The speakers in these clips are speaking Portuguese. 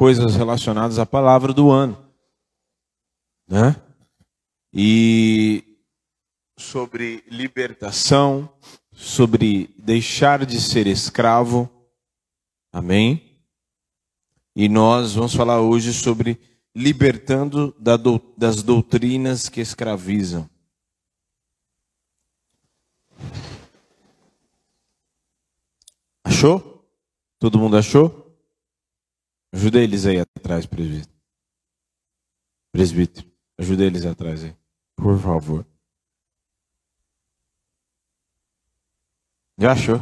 coisas relacionadas à palavra do ano, né? E sobre libertação, sobre deixar de ser escravo. Amém? E nós vamos falar hoje sobre libertando das doutrinas que escravizam. Achou? Todo mundo achou? Ajuda eles aí atrás, presbítero. Presbítero, ajuda eles atrás aí, por favor. Já achou?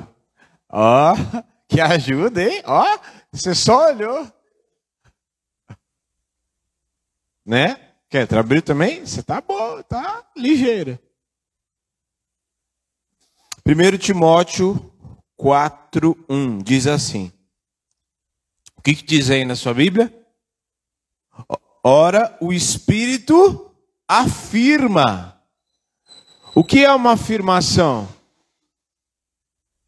Ó, oh, que ajuda, hein? Ó, oh, você só olhou. Né? Quer trabalhar também? Você tá bom, tá ligeira. 1 Timóteo 4:1 diz assim: O que, que diz aí na sua Bíblia? Ora, o Espírito afirma. O que é uma afirmação? O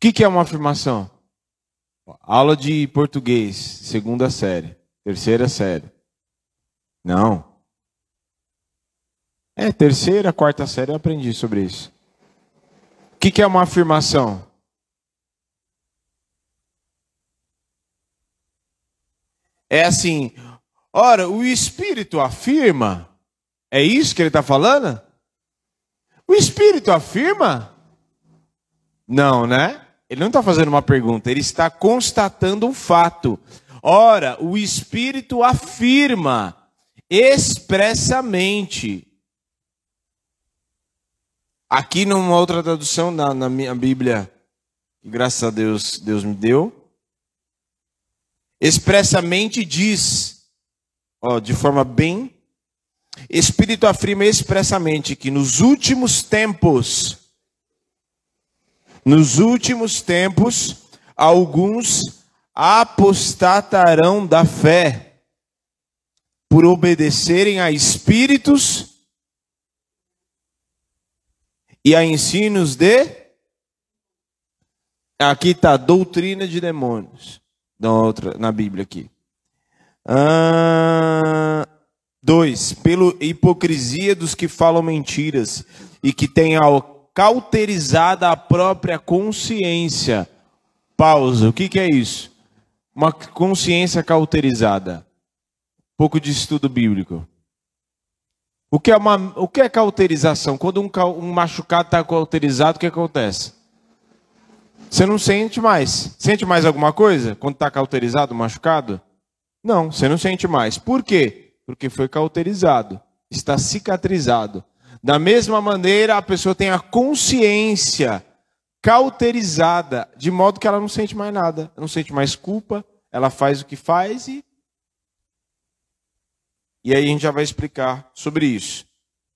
que, que é uma afirmação? Aula de português, segunda série, terceira série. Não. É, terceira, quarta série eu aprendi sobre isso. O que, que é uma afirmação? É assim, ora, o Espírito afirma, é isso que ele está falando? O Espírito afirma? Não, né? Ele não está fazendo uma pergunta, ele está constatando um fato. Ora, o Espírito afirma expressamente. Aqui numa outra tradução, na, na minha Bíblia, graças a Deus Deus me deu, expressamente diz, ó, de forma bem, Espírito afirma expressamente que nos últimos tempos, nos últimos tempos, alguns apostatarão da fé por obedecerem a espíritos e a ensinos de aqui está doutrina de demônios na outra, na Bíblia aqui. Ah, dois, pela hipocrisia dos que falam mentiras e que têm cauterizada a própria consciência. Pausa. O que, que é isso? Uma consciência cauterizada. Um pouco de estudo bíblico. O que é, uma, o que é cauterização? Quando um, um machucado está cauterizado, o que acontece? Você não sente mais. Sente mais alguma coisa quando está cauterizado, machucado? Não, você não sente mais. Por quê? Porque foi cauterizado, está cicatrizado. Da mesma maneira, a pessoa tem a consciência cauterizada, de modo que ela não sente mais nada, não sente mais culpa, ela faz o que faz e. E aí a gente já vai explicar sobre isso.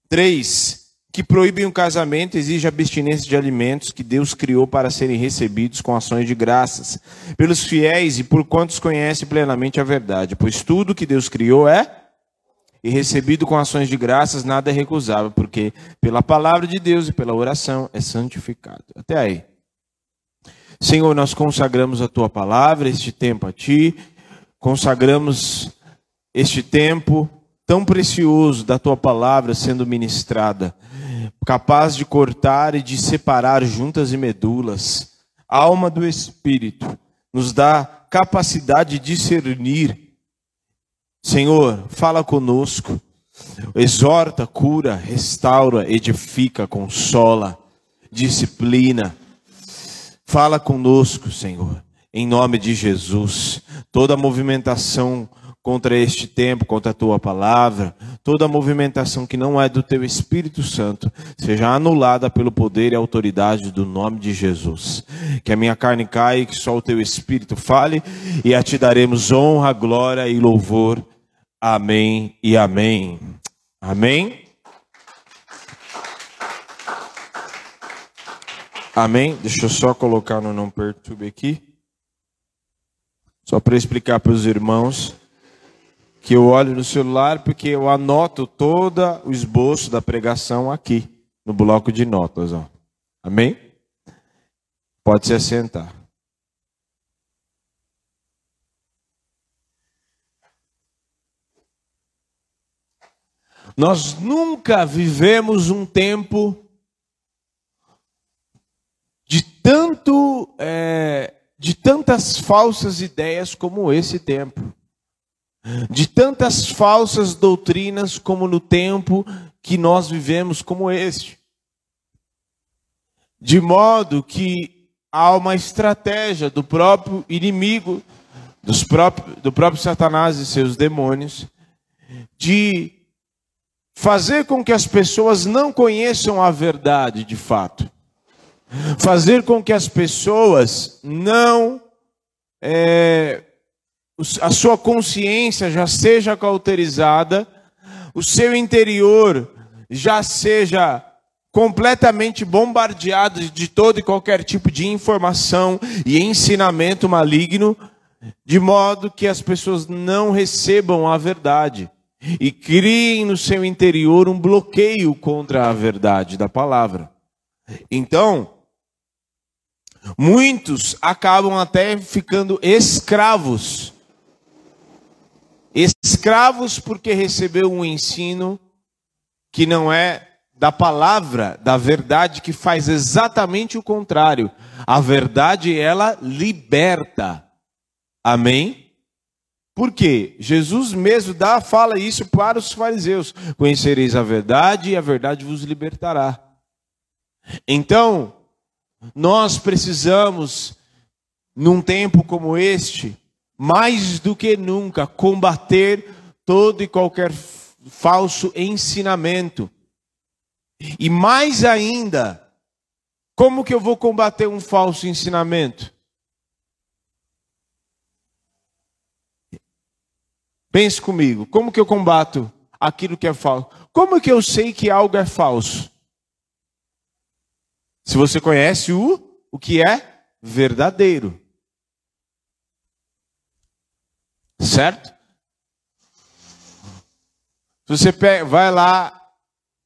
Três, que proíbem o casamento exige abstinência de alimentos que Deus criou para serem recebidos com ações de graças pelos fiéis e por quantos conhecem plenamente a verdade, pois tudo que Deus criou é e recebido com ações de graças nada é recusável, porque pela palavra de Deus e pela oração é santificado. Até aí. Senhor, nós consagramos a tua palavra, este tempo a ti, consagramos este tempo tão precioso da tua palavra sendo ministrada capaz de cortar e de separar juntas e medulas, alma do espírito, nos dá capacidade de discernir. Senhor, fala conosco, exorta, cura, restaura, edifica, consola, disciplina. Fala conosco, Senhor, em nome de Jesus. Toda movimentação contra este tempo, contra a tua palavra, toda movimentação que não é do teu Espírito Santo seja anulada pelo poder e autoridade do nome de Jesus. Que a minha carne caia e que só o teu Espírito fale, e a ti daremos honra, glória e louvor. Amém e amém. Amém. Amém. Deixa eu só colocar no não perturbe aqui. Só para explicar para os irmãos que eu olho no celular porque eu anoto todo o esboço da pregação aqui, no bloco de notas. Ó. Amém? Pode se assentar. Nós nunca vivemos um tempo de tanto é, de tantas falsas ideias como esse tempo de tantas falsas doutrinas como no tempo que nós vivemos como este, de modo que há uma estratégia do próprio inimigo, dos próprios, do próprio Satanás e seus demônios, de fazer com que as pessoas não conheçam a verdade de fato fazer com que as pessoas não. É, a sua consciência já seja cauterizada, o seu interior já seja completamente bombardeado de todo e qualquer tipo de informação e ensinamento maligno, de modo que as pessoas não recebam a verdade e criem no seu interior um bloqueio contra a verdade da palavra. Então, Muitos acabam até ficando escravos. Escravos porque recebeu um ensino que não é da palavra, da verdade, que faz exatamente o contrário. A verdade, ela liberta. Amém? Por quê? Jesus mesmo dá, fala isso para os fariseus: Conhecereis a verdade e a verdade vos libertará. Então, nós precisamos, num tempo como este, mais do que nunca, combater todo e qualquer falso ensinamento. E mais ainda, como que eu vou combater um falso ensinamento? Pense comigo, como que eu combato aquilo que é falso? Como que eu sei que algo é falso? Se você conhece o, o que é verdadeiro. Certo? Você pega, vai lá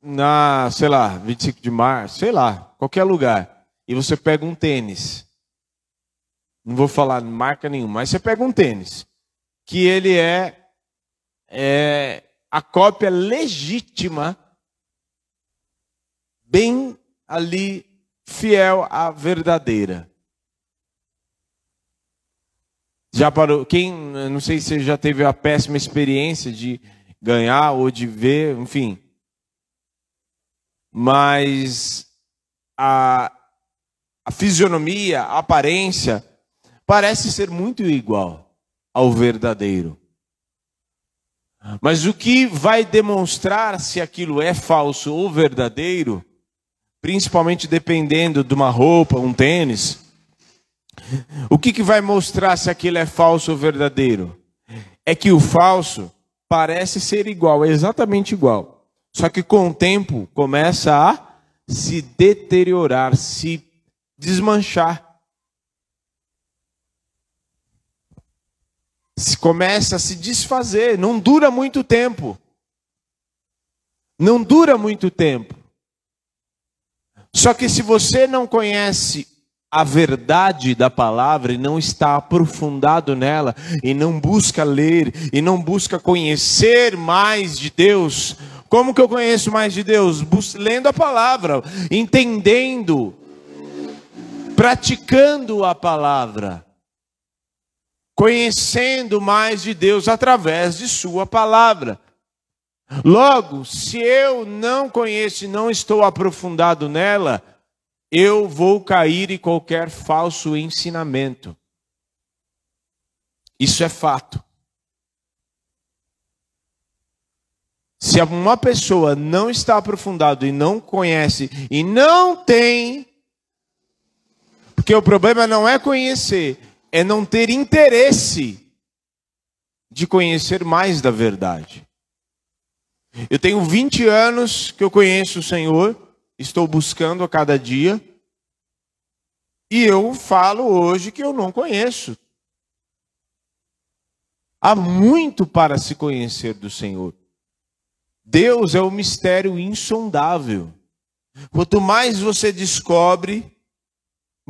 na, sei lá, 25 de março, sei lá, qualquer lugar, e você pega um tênis. Não vou falar marca nenhuma, mas você pega um tênis que ele é, é a cópia legítima, bem ali fiel à verdadeira. Já parou? Quem, não sei se já teve a péssima experiência de ganhar ou de ver, enfim. Mas a, a fisionomia, a aparência, parece ser muito igual ao verdadeiro. Mas o que vai demonstrar se aquilo é falso ou verdadeiro principalmente dependendo de uma roupa, um tênis. O que, que vai mostrar se aquilo é falso ou verdadeiro? É que o falso parece ser igual, é exatamente igual. Só que com o tempo começa a se deteriorar, se desmanchar. Se começa a se desfazer, não dura muito tempo. Não dura muito tempo. Só que se você não conhece a verdade da palavra e não está aprofundado nela, e não busca ler, e não busca conhecer mais de Deus, como que eu conheço mais de Deus? Bus lendo a palavra, entendendo, praticando a palavra, conhecendo mais de Deus através de Sua palavra. Logo, se eu não conheço e não estou aprofundado nela, eu vou cair em qualquer falso ensinamento. Isso é fato. Se uma pessoa não está aprofundado e não conhece e não tem, porque o problema não é conhecer, é não ter interesse de conhecer mais da verdade. Eu tenho 20 anos que eu conheço o Senhor, estou buscando a cada dia, e eu falo hoje que eu não conheço. Há muito para se conhecer do Senhor. Deus é um mistério insondável. Quanto mais você descobre,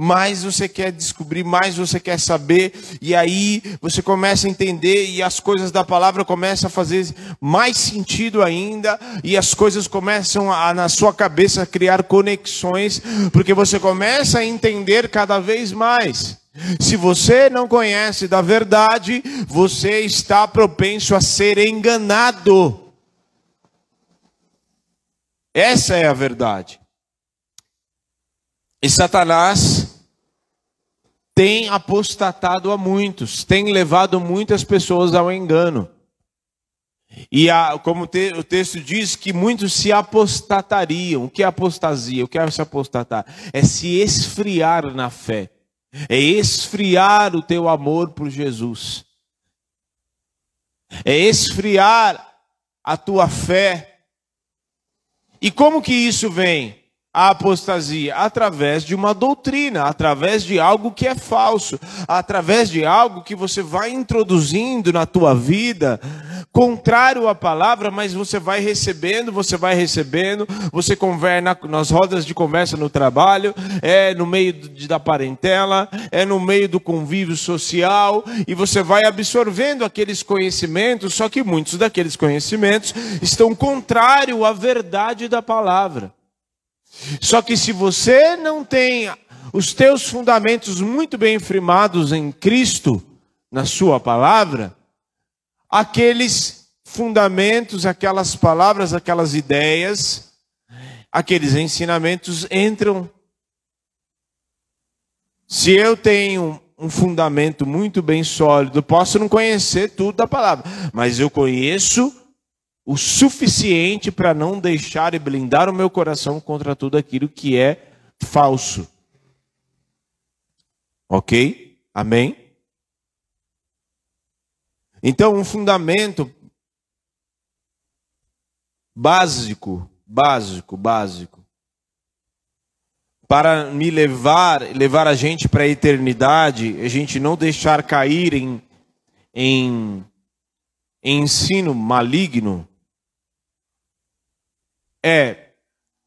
mais você quer descobrir, mais você quer saber, e aí você começa a entender, e as coisas da palavra começam a fazer mais sentido ainda, e as coisas começam a, na sua cabeça, a criar conexões, porque você começa a entender cada vez mais. Se você não conhece da verdade, você está propenso a ser enganado. Essa é a verdade. E Satanás tem apostatado a muitos, tem levado muitas pessoas ao engano. E a, como te, o texto diz que muitos se apostatariam. O que é apostasia? O que é se apostatar? É se esfriar na fé. É esfriar o teu amor por Jesus. É esfriar a tua fé. E como que isso vem? A apostasia? Através de uma doutrina, através de algo que é falso, através de algo que você vai introduzindo na tua vida, contrário à palavra, mas você vai recebendo, você vai recebendo, você conversa nas rodas de conversa no trabalho, é no meio da parentela, é no meio do convívio social, e você vai absorvendo aqueles conhecimentos, só que muitos daqueles conhecimentos estão contrários à verdade da palavra. Só que se você não tem os teus fundamentos muito bem firmados em Cristo, na sua palavra, aqueles fundamentos, aquelas palavras, aquelas ideias, aqueles ensinamentos entram. Se eu tenho um fundamento muito bem sólido, posso não conhecer tudo da palavra, mas eu conheço o suficiente para não deixar e blindar o meu coração contra tudo aquilo que é falso. Ok? Amém? Então, um fundamento básico, básico, básico, para me levar, levar a gente para a eternidade, a gente não deixar cair em, em, em ensino maligno, é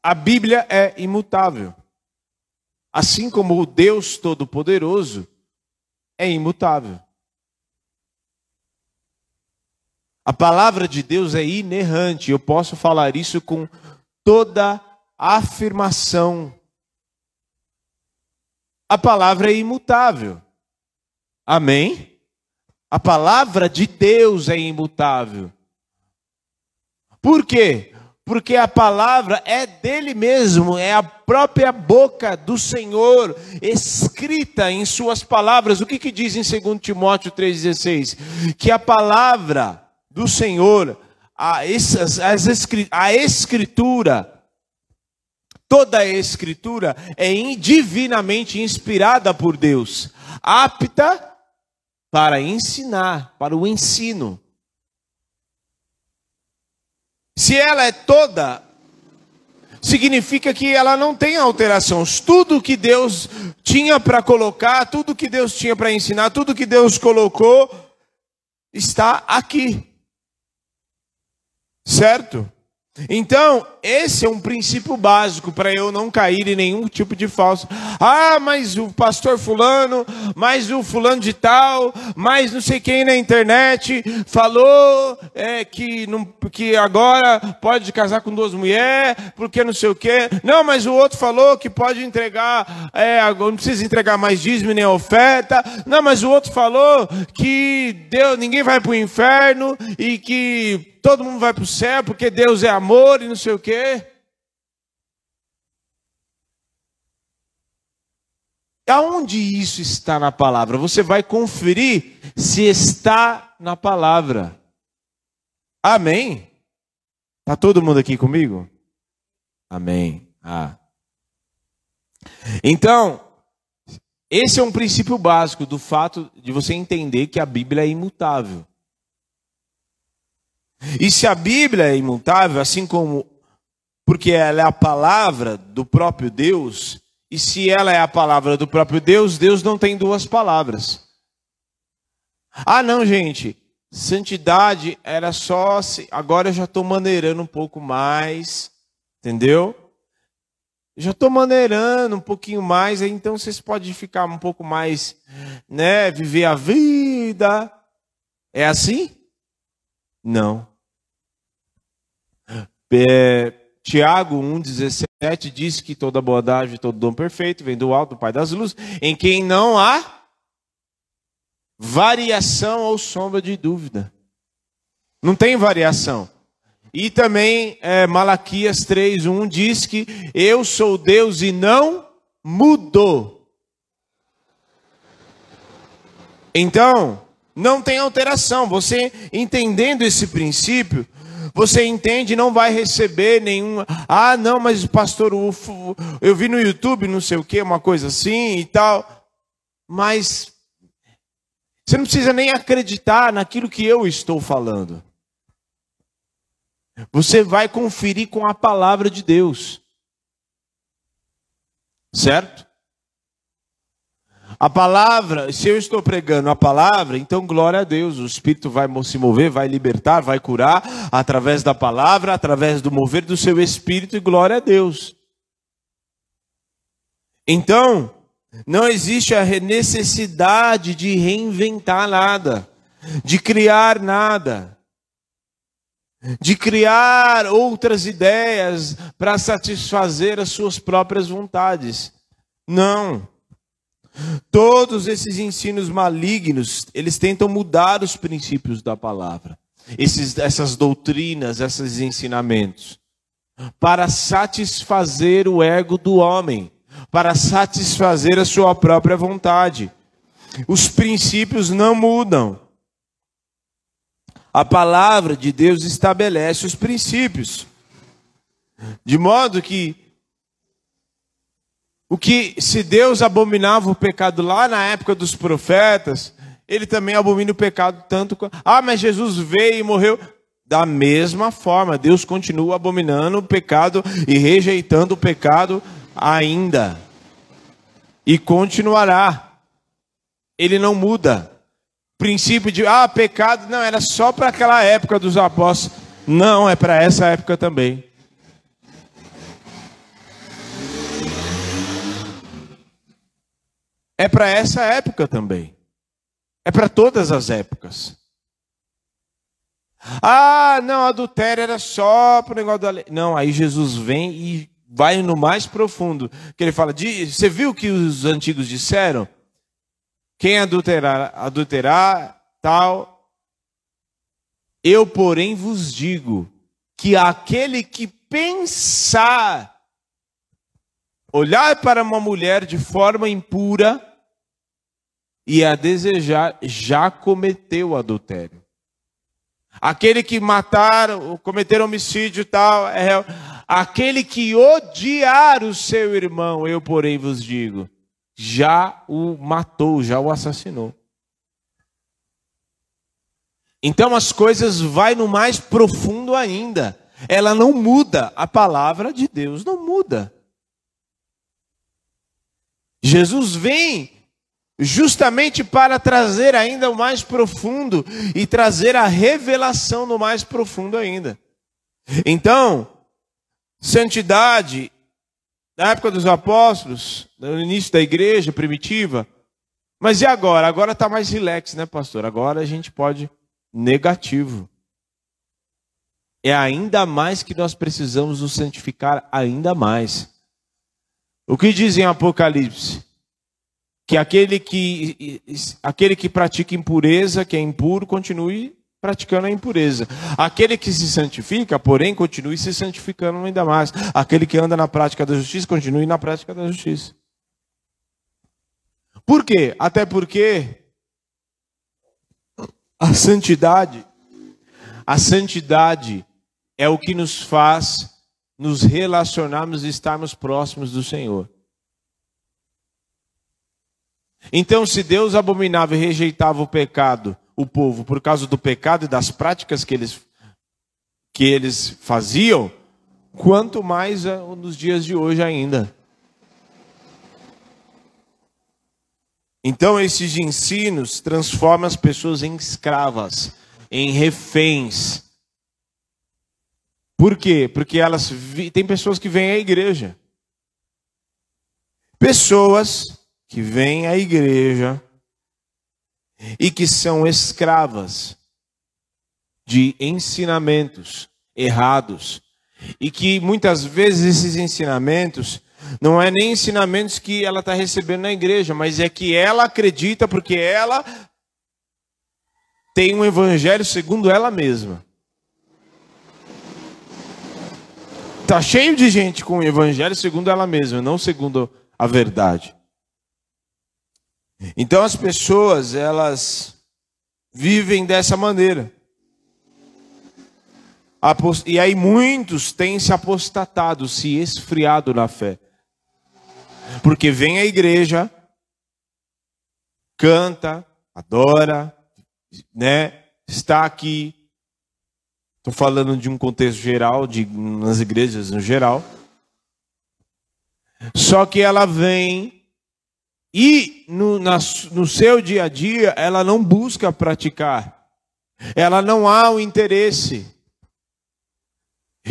a Bíblia é imutável. Assim como o Deus Todo-Poderoso é imutável. A palavra de Deus é inerrante. Eu posso falar isso com toda afirmação. A palavra é imutável. Amém? A palavra de Deus é imutável. Por quê? Porque a palavra é dele mesmo, é a própria boca do Senhor, escrita em suas palavras. O que, que diz em 2 Timóteo 3,16? Que a palavra do Senhor, a, essas, a escritura, toda a escritura é divinamente inspirada por Deus, apta para ensinar, para o ensino se ela é toda, significa que ela não tem alterações. Tudo que Deus tinha para colocar, tudo que Deus tinha para ensinar, tudo que Deus colocou, está aqui. Certo? Então, esse é um princípio básico para eu não cair em nenhum tipo de falso. Ah, mas o pastor fulano, mas o fulano de tal, mas não sei quem na internet falou é, que, não, que agora pode casar com duas mulheres, porque não sei o quê. Não, mas o outro falou que pode entregar, é, não precisa entregar mais dízimo nem oferta. Não, mas o outro falou que Deus, ninguém vai para o inferno e que todo mundo vai para o céu porque Deus é amor e não sei o quê. Aonde isso está na palavra? Você vai conferir se está na palavra. Amém? Está todo mundo aqui comigo? Amém. Ah. Então, esse é um princípio básico do fato de você entender que a Bíblia é imutável. E se a Bíblia é imutável, assim como porque ela é a palavra do próprio Deus, e se ela é a palavra do próprio Deus, Deus não tem duas palavras. Ah, não, gente, santidade era só. Agora eu já estou maneirando um pouco mais, entendeu? já estou maneirando um pouquinho mais, então vocês podem ficar um pouco mais, né, viver a vida. É assim? Não. É, Tiago 1,17 diz que toda bondade, todo dom perfeito vem do alto, do Pai das luzes, em quem não há variação ou sombra de dúvida. Não tem variação. E também é, Malaquias 3:1 diz que eu sou Deus e não mudou. Então, não tem alteração. Você entendendo esse princípio, você entende, não vai receber nenhum. Ah, não, mas pastor, eu vi no YouTube, não sei o que, uma coisa assim e tal. Mas você não precisa nem acreditar naquilo que eu estou falando. Você vai conferir com a palavra de Deus. Certo? A palavra, se eu estou pregando a palavra, então glória a Deus, o Espírito vai se mover, vai libertar, vai curar, através da palavra, através do mover do seu Espírito, e glória a Deus. Então, não existe a necessidade de reinventar nada, de criar nada de criar outras ideias para satisfazer as suas próprias vontades. Não. Todos esses ensinos malignos, eles tentam mudar os princípios da palavra. Esses, essas doutrinas, esses ensinamentos. Para satisfazer o ego do homem. Para satisfazer a sua própria vontade. Os princípios não mudam. A palavra de Deus estabelece os princípios. De modo que o que se Deus abominava o pecado lá na época dos profetas, ele também abomina o pecado tanto Ah, mas Jesus veio e morreu da mesma forma. Deus continua abominando o pecado e rejeitando o pecado ainda. E continuará. Ele não muda princípio de, ah, pecado, não, era só para aquela época dos apóstolos. Não, é para essa época também. É para essa época também. É para todas as épocas. Ah, não, adultério era só para o negócio da lei. Não, aí Jesus vem e vai no mais profundo. Que ele fala, você viu o que os antigos disseram? Quem adulterar, adulterar, tal. Eu, porém, vos digo que aquele que pensar, olhar para uma mulher de forma impura e a desejar, já cometeu adultério. Aquele que matar, cometer homicídio tal, é aquele que odiar o seu irmão, eu porém vos digo, já o matou, já o assassinou. Então as coisas vai no mais profundo ainda. Ela não muda, a palavra de Deus não muda. Jesus vem justamente para trazer ainda o mais profundo e trazer a revelação no mais profundo ainda. Então, santidade na época dos apóstolos, no início da igreja primitiva. Mas e agora? Agora está mais relax, né, pastor? Agora a gente pode negativo. É ainda mais que nós precisamos nos santificar ainda mais. O que diz em Apocalipse? Que aquele que, aquele que pratica impureza, que é impuro, continue praticando a impureza. Aquele que se santifica, porém, continue se santificando ainda mais. Aquele que anda na prática da justiça, continue na prática da justiça. Por quê? Até porque a santidade, a santidade é o que nos faz nos relacionarmos e estarmos próximos do Senhor. Então, se Deus abominava e rejeitava o pecado, o povo por causa do pecado e das práticas que eles, que eles faziam, quanto mais eh, nos dias de hoje ainda. Então, esses ensinos transformam as pessoas em escravas, em reféns. Por quê? Porque elas tem pessoas que vêm à igreja, Pessoas que vêm à igreja e que são escravas de ensinamentos errados e que muitas vezes esses ensinamentos não é nem ensinamentos que ela está recebendo na igreja, mas é que ela acredita porque ela tem um evangelho segundo ela mesma. Está cheio de gente com o evangelho segundo ela mesma, não segundo a verdade. Então as pessoas, elas vivem dessa maneira. E aí muitos têm se apostatado, se esfriado na fé. Porque vem à igreja, canta, adora, né? Está aqui. Estou falando de um contexto geral, de nas igrejas no geral. Só que ela vem e no, na, no seu dia a dia ela não busca praticar. Ela não há o interesse.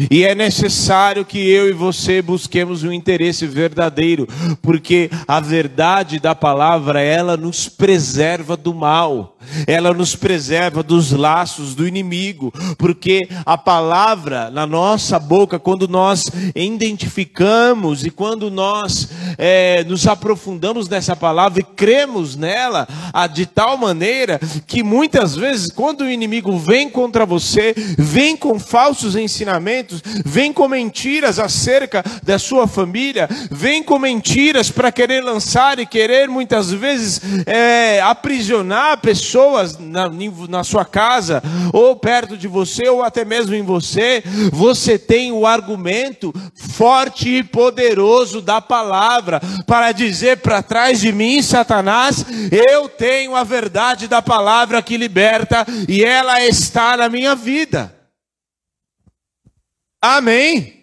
E é necessário que eu e você busquemos um interesse verdadeiro, porque a verdade da palavra, ela nos preserva do mal, ela nos preserva dos laços do inimigo, porque a palavra na nossa boca, quando nós identificamos e quando nós é, nos aprofundamos nessa palavra e cremos nela, de tal maneira que muitas vezes, quando o inimigo vem contra você, vem com falsos ensinamentos, vem com mentiras acerca da sua família, vem com mentiras para querer lançar e querer muitas vezes é, aprisionar pessoas na, na sua casa, ou perto de você, ou até mesmo em você, você tem o argumento forte e poderoso da palavra para dizer para trás de mim, Satanás, eu tenho a verdade da palavra que liberta e ela está na minha vida. Amém.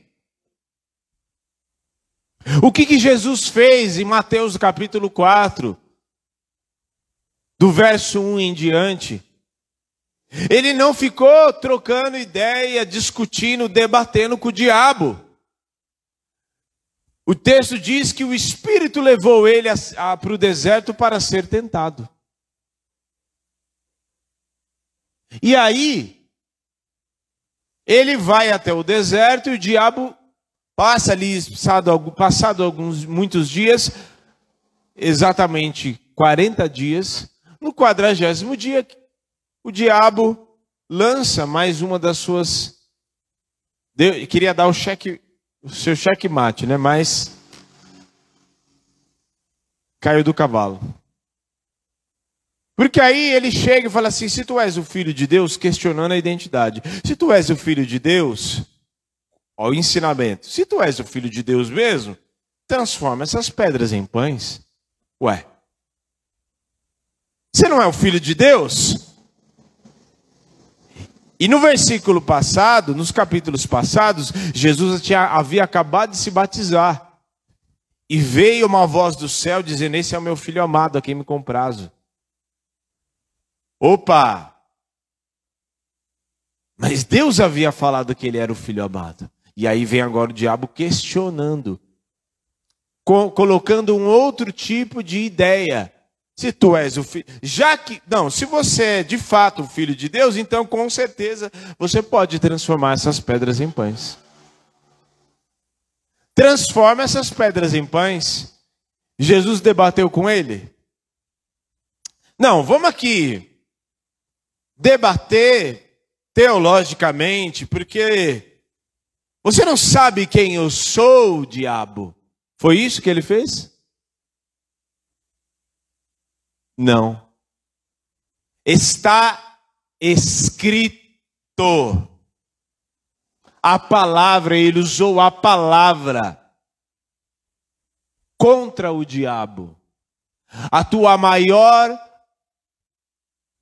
O que, que Jesus fez em Mateus capítulo 4, do verso 1 em diante? Ele não ficou trocando ideia, discutindo, debatendo com o diabo. O texto diz que o Espírito levou ele para o deserto para ser tentado. E aí, ele vai até o deserto e o diabo passa ali, passado, passado alguns, muitos dias, exatamente 40 dias, no quadragésimo dia, o diabo lança mais uma das suas. Deu, queria dar o cheque, o seu cheque mate, né? Mas caiu do cavalo. Porque aí ele chega e fala assim: se tu és o filho de Deus, questionando a identidade. Se tu és o filho de Deus, ó, o ensinamento. Se tu és o filho de Deus mesmo, transforma essas pedras em pães. Ué. Você não é o filho de Deus? E no versículo passado, nos capítulos passados, Jesus tinha, havia acabado de se batizar. E veio uma voz do céu dizendo: Esse é o meu filho amado, a quem me comprazo. Opa! Mas Deus havia falado que ele era o filho amado. E aí vem agora o diabo questionando, colocando um outro tipo de ideia. Se tu és o filho, já que, não, se você é de fato o filho de Deus, então com certeza você pode transformar essas pedras em pães. Transforma essas pedras em pães. Jesus debateu com ele? Não, vamos aqui debater teologicamente, porque você não sabe quem eu sou, diabo. Foi isso que ele fez? Não. Está escrito. A palavra, ele usou a palavra contra o diabo. A tua maior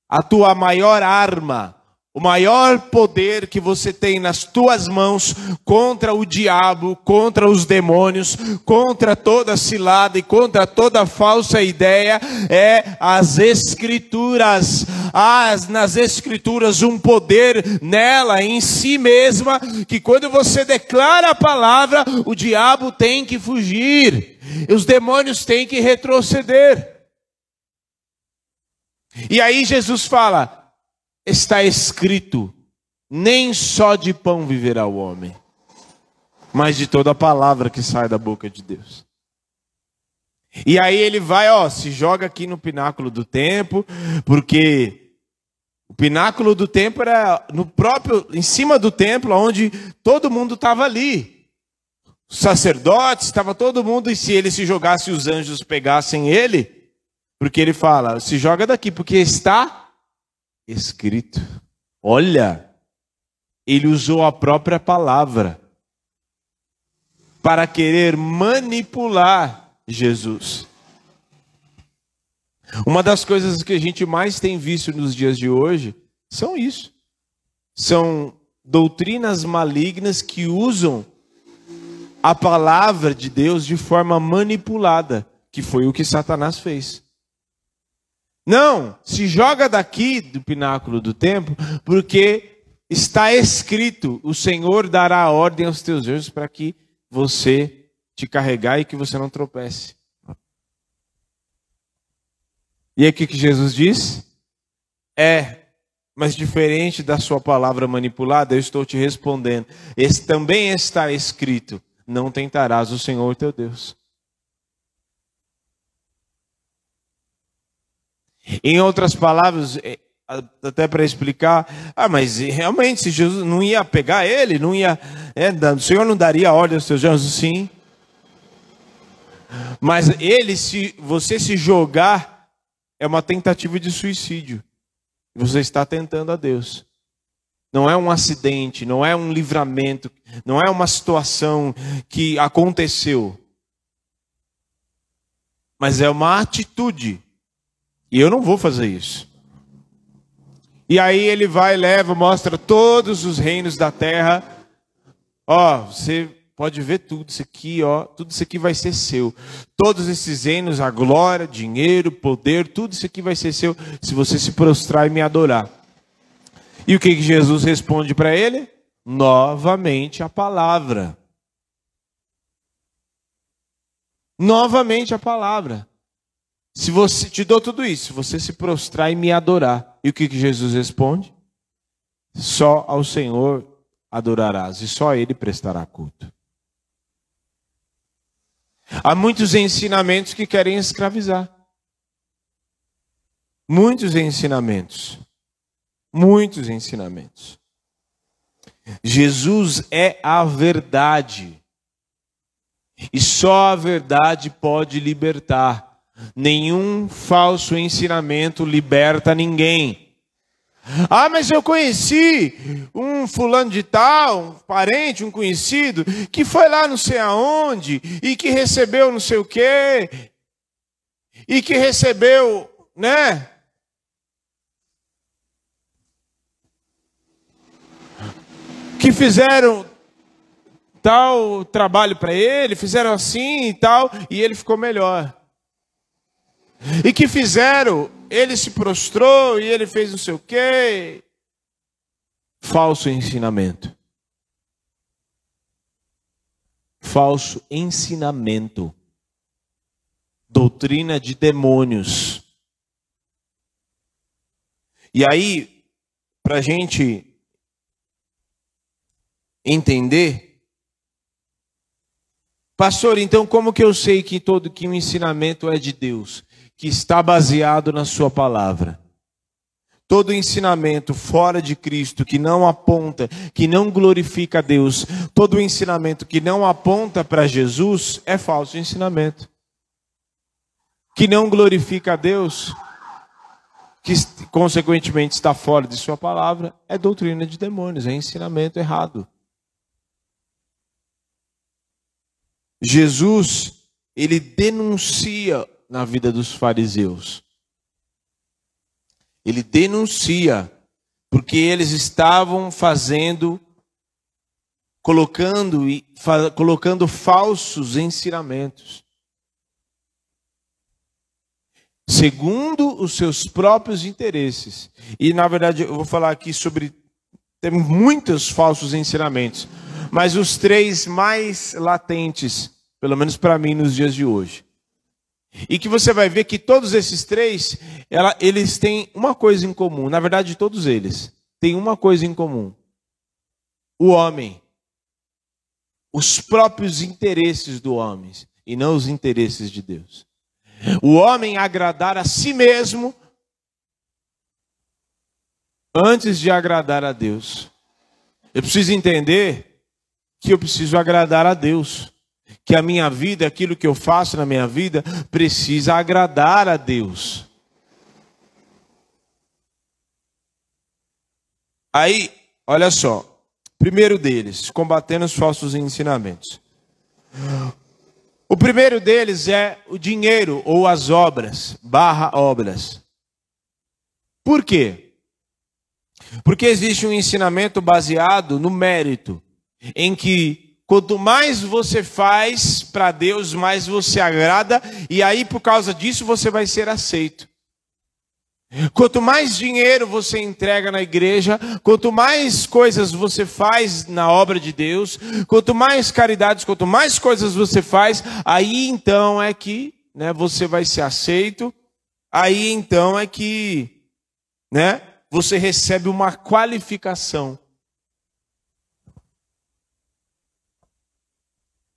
a tua maior arma o maior poder que você tem nas tuas mãos contra o diabo, contra os demônios, contra toda cilada e contra toda falsa ideia é as escrituras. Há nas escrituras um poder nela em si mesma que quando você declara a palavra, o diabo tem que fugir. Os demônios têm que retroceder. E aí Jesus fala: está escrito: nem só de pão viverá o homem, mas de toda a palavra que sai da boca de Deus. E aí ele vai, ó, se joga aqui no pináculo do templo, porque o pináculo do templo era no próprio, em cima do templo, onde todo mundo estava ali. Os sacerdotes, estava todo mundo, e se ele se jogasse, os anjos pegassem ele, porque ele fala: se joga daqui, porque está escrito. Olha, ele usou a própria palavra para querer manipular Jesus. Uma das coisas que a gente mais tem visto nos dias de hoje são isso. São doutrinas malignas que usam a palavra de Deus de forma manipulada, que foi o que Satanás fez. Não, se joga daqui do pináculo do templo, porque está escrito: o Senhor dará ordem aos teus anjos para que você te carregar e que você não tropece. E aí o que Jesus diz? É, mas diferente da sua palavra manipulada, eu estou te respondendo. Esse também está escrito: não tentarás o Senhor teu Deus. Em outras palavras, é, até para explicar, ah, mas realmente, se Jesus não ia pegar ele, não ia, é, o Senhor não daria ordem aos seus anjos, sim. Mas ele, se você se jogar, é uma tentativa de suicídio. Você está tentando a Deus. Não é um acidente, não é um livramento, não é uma situação que aconteceu. Mas é uma atitude e eu não vou fazer isso. E aí ele vai, leva, mostra todos os reinos da terra. Ó, você pode ver tudo isso aqui, ó, tudo isso aqui vai ser seu. Todos esses reinos, a glória, dinheiro, poder, tudo isso aqui vai ser seu se você se prostrar e me adorar. E o que, que Jesus responde para ele? Novamente a palavra. Novamente a palavra. Se você te dou tudo isso, você se prostrar e me adorar. E o que, que Jesus responde? Só ao Senhor adorarás e só a Ele prestará culto. Há muitos ensinamentos que querem escravizar. Muitos ensinamentos. Muitos ensinamentos. Jesus é a verdade. E só a verdade pode libertar. Nenhum falso ensinamento liberta ninguém. Ah, mas eu conheci um fulano de tal, um parente, um conhecido, que foi lá não sei aonde, e que recebeu não sei o quê, e que recebeu, né? Que fizeram tal trabalho para ele, fizeram assim e tal, e ele ficou melhor. E que fizeram, ele se prostrou e ele fez não sei o quê. Falso ensinamento. Falso ensinamento. Doutrina de demônios. E aí, para a gente entender, pastor, então como que eu sei que todo que um ensinamento é de Deus? Que está baseado na Sua palavra. Todo ensinamento fora de Cristo que não aponta, que não glorifica a Deus, todo ensinamento que não aponta para Jesus é falso ensinamento. Que não glorifica a Deus, que consequentemente está fora de Sua palavra, é doutrina de demônios, é ensinamento errado. Jesus, ele denuncia na vida dos fariseus. Ele denuncia Porque eles estavam fazendo, colocando, colocando falsos ensinamentos. Segundo os seus próprios interesses. E na verdade eu vou falar aqui sobre. Tem muitos falsos ensinamentos. Mas os três mais latentes, pelo menos para mim nos dias de hoje. E que você vai ver que todos esses três, ela, eles têm uma coisa em comum. Na verdade, todos eles têm uma coisa em comum: o homem. Os próprios interesses do homem, e não os interesses de Deus. O homem agradar a si mesmo antes de agradar a Deus. Eu preciso entender que eu preciso agradar a Deus que a minha vida, aquilo que eu faço na minha vida, precisa agradar a Deus. Aí, olha só. Primeiro deles, combatendo os falsos ensinamentos. O primeiro deles é o dinheiro ou as obras, barra obras. Por quê? Porque existe um ensinamento baseado no mérito, em que Quanto mais você faz para Deus, mais você agrada, e aí por causa disso você vai ser aceito. Quanto mais dinheiro você entrega na igreja, quanto mais coisas você faz na obra de Deus, quanto mais caridades, quanto mais coisas você faz, aí então é que né, você vai ser aceito, aí então é que né, você recebe uma qualificação.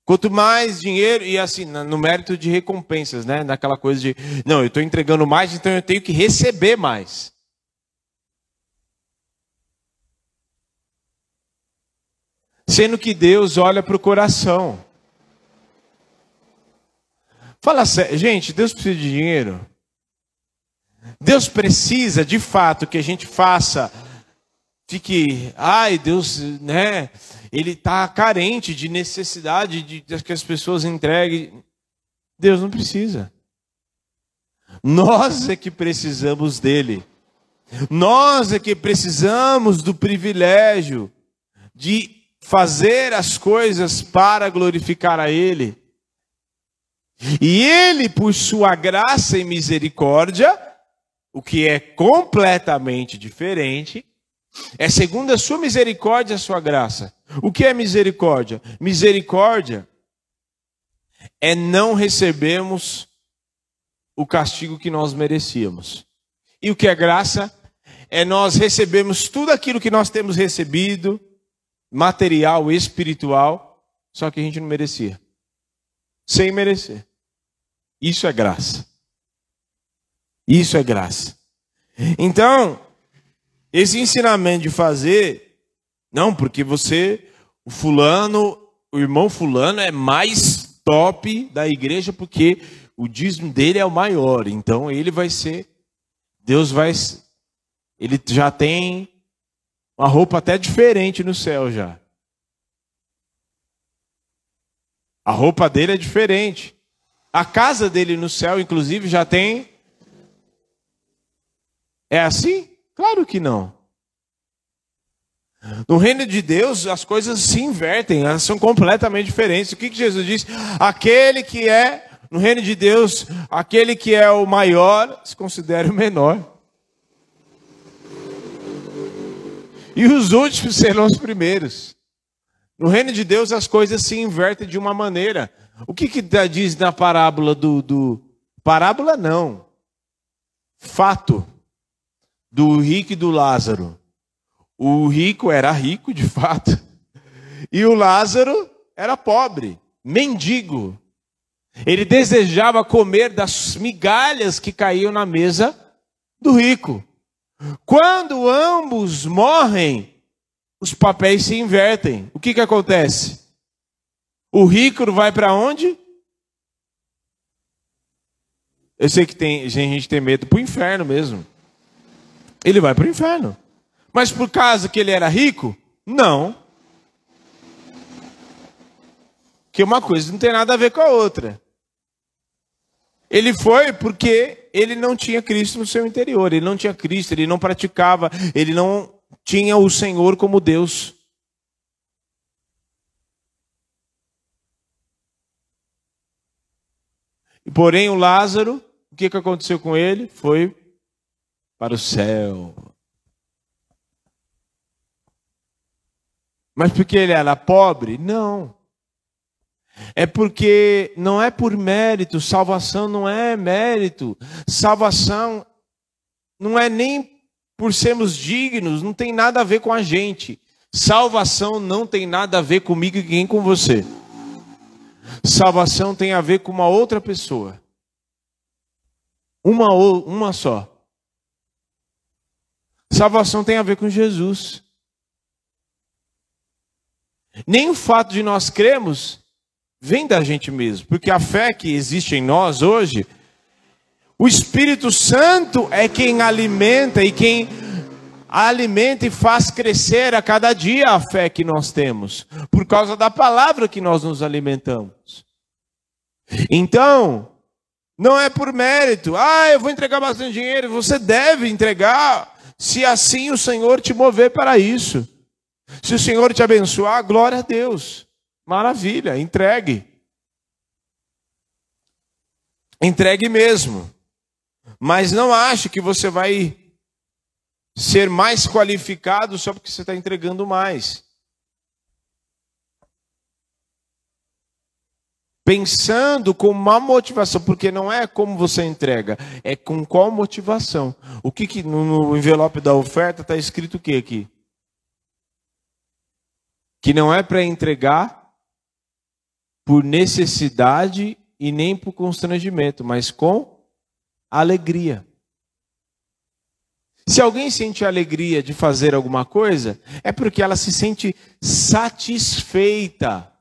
Quanto mais dinheiro, e assim, no mérito de recompensas, né? Naquela coisa de, não, eu estou entregando mais, então eu tenho que receber mais. Sendo que Deus olha para o coração. Fala sério, gente, Deus precisa de dinheiro? Deus precisa, de fato, que a gente faça, fique, ai, Deus, né? Ele está carente de necessidade de, que as pessoas entreguem. Deus não precisa. Nós é que precisamos dele. Nós é que precisamos do privilégio de fazer as coisas para glorificar a Ele. E Ele, por sua graça e misericórdia, o que é completamente diferente, é segundo a sua misericórdia a sua graça. O que é misericórdia? Misericórdia é não recebermos o castigo que nós merecíamos. E o que é graça? É nós recebermos tudo aquilo que nós temos recebido, material, espiritual, só que a gente não merecia. Sem merecer. Isso é graça. Isso é graça. Então, esse ensinamento de fazer, não, porque você, o fulano, o irmão fulano é mais top da igreja porque o dízimo dele é o maior. Então ele vai ser, Deus vai, ele já tem uma roupa até diferente no céu já. A roupa dele é diferente. A casa dele no céu, inclusive, já tem. É assim? Claro que não. No reino de Deus, as coisas se invertem, elas são completamente diferentes. O que, que Jesus diz? Aquele que é, no reino de Deus, aquele que é o maior, se considera o menor. E os últimos serão os primeiros. No reino de Deus, as coisas se invertem de uma maneira. O que, que diz na parábola do, do. Parábola não. Fato do rico e do Lázaro. O rico era rico, de fato, e o Lázaro era pobre, mendigo. Ele desejava comer das migalhas que caíam na mesa do rico. Quando ambos morrem, os papéis se invertem. O que, que acontece? O rico vai para onde? Eu sei que tem gente que tem medo para o inferno mesmo ele vai para o inferno. Mas por causa que ele era rico? Não. Que uma coisa não tem nada a ver com a outra. Ele foi porque ele não tinha Cristo no seu interior, ele não tinha Cristo, ele não praticava, ele não tinha o Senhor como Deus. Porém, o Lázaro, o que, que aconteceu com ele? Foi para o céu. Mas porque ele era pobre? Não. É porque não é por mérito, salvação não é mérito. Salvação não é nem por sermos dignos, não tem nada a ver com a gente. Salvação não tem nada a ver comigo e nem com você. Salvação tem a ver com uma outra pessoa. Uma, uma só. Salvação tem a ver com Jesus. Nem o fato de nós cremos vem da gente mesmo, porque a fé que existe em nós hoje, o Espírito Santo é quem alimenta e quem alimenta e faz crescer a cada dia a fé que nós temos, por causa da palavra que nós nos alimentamos. Então, não é por mérito, ah, eu vou entregar bastante dinheiro, você deve entregar, se assim o Senhor te mover para isso. Se o Senhor te abençoar, glória a Deus. Maravilha, entregue. Entregue mesmo. Mas não ache que você vai ser mais qualificado só porque você está entregando mais. Pensando com uma motivação, porque não é como você entrega, é com qual motivação. O que, que no envelope da oferta está escrito o que aqui? Que não é para entregar por necessidade e nem por constrangimento, mas com alegria. Se alguém sente alegria de fazer alguma coisa, é porque ela se sente satisfeita.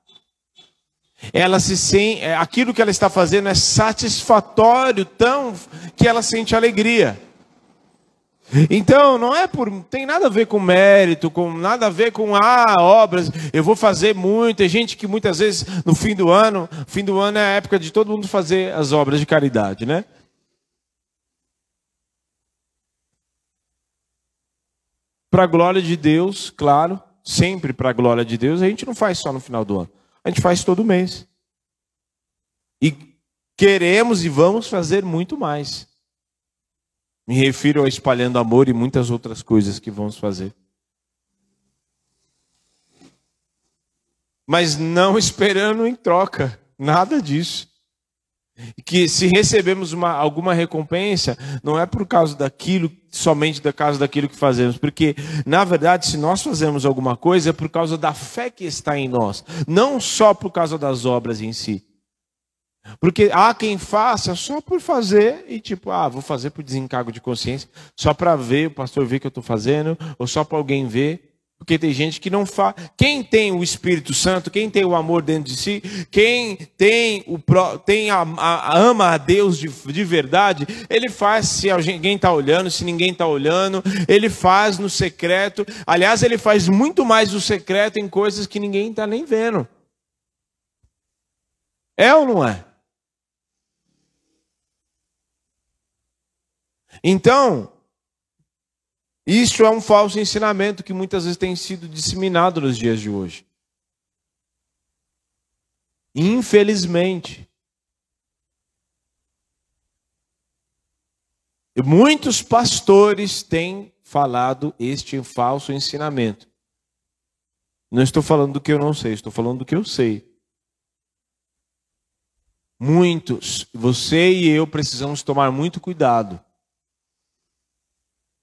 Ela se sente, é, aquilo que ela está fazendo é satisfatório, tão que ela sente alegria. Então, não é por. tem nada a ver com mérito, com nada a ver com ah, obras, eu vou fazer muito. Tem gente que muitas vezes no fim do ano, fim do ano é a época de todo mundo fazer as obras de caridade, né? para a glória de Deus, claro, sempre para a glória de Deus, a gente não faz só no final do ano, a gente faz todo mês. E queremos e vamos fazer muito mais. Me refiro a espalhando amor e muitas outras coisas que vamos fazer. Mas não esperando em troca, nada disso que se recebemos uma, alguma recompensa, não é por causa daquilo, somente por causa daquilo que fazemos, porque, na verdade, se nós fazemos alguma coisa, é por causa da fé que está em nós, não só por causa das obras em si. Porque há quem faça só por fazer e tipo, ah, vou fazer por desencargo de consciência, só para ver, o pastor ver que eu estou fazendo, ou só para alguém ver. Porque tem gente que não faz. Quem tem o Espírito Santo, quem tem o amor dentro de si, quem tem o tem a, a, ama a Deus de, de verdade, ele faz se alguém está olhando, se ninguém está olhando, ele faz no secreto. Aliás, ele faz muito mais no secreto em coisas que ninguém está nem vendo. É ou não é? Então, isso é um falso ensinamento que muitas vezes tem sido disseminado nos dias de hoje. Infelizmente. Muitos pastores têm falado este falso ensinamento. Não estou falando do que eu não sei, estou falando do que eu sei. Muitos, você e eu precisamos tomar muito cuidado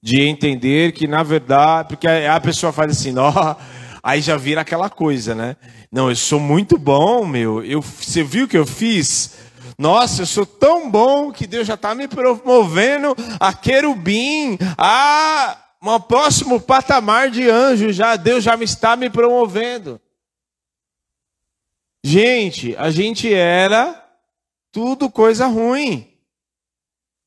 de entender que, na verdade, porque a pessoa faz assim, ó, aí já vira aquela coisa, né? Não, eu sou muito bom, meu. Eu, você viu o que eu fiz? Nossa, eu sou tão bom que Deus já está me promovendo a querubim, a um próximo patamar de anjo. Já Deus já me está me promovendo. Gente, a gente era tudo coisa ruim.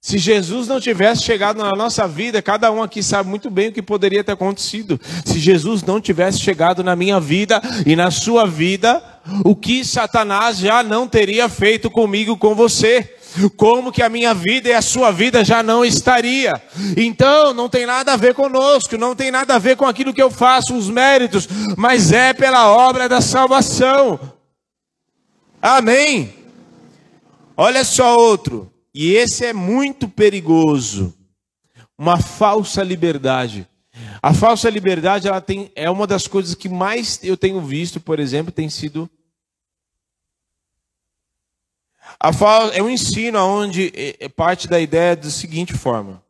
Se Jesus não tivesse chegado na nossa vida, cada um aqui sabe muito bem o que poderia ter acontecido. Se Jesus não tivesse chegado na minha vida e na sua vida, o que Satanás já não teria feito comigo, com você. como que a minha vida e a sua vida já não estaria. Então, não tem nada a ver conosco, não tem nada a ver com aquilo que eu faço, os méritos, mas é pela obra da salvação. Amém. Olha só outro, e esse é muito perigoso. Uma falsa liberdade. A falsa liberdade, ela tem, é uma das coisas que mais eu tenho visto, por exemplo, tem sido a fala é um ensino onde é, é parte da ideia da seguinte forma: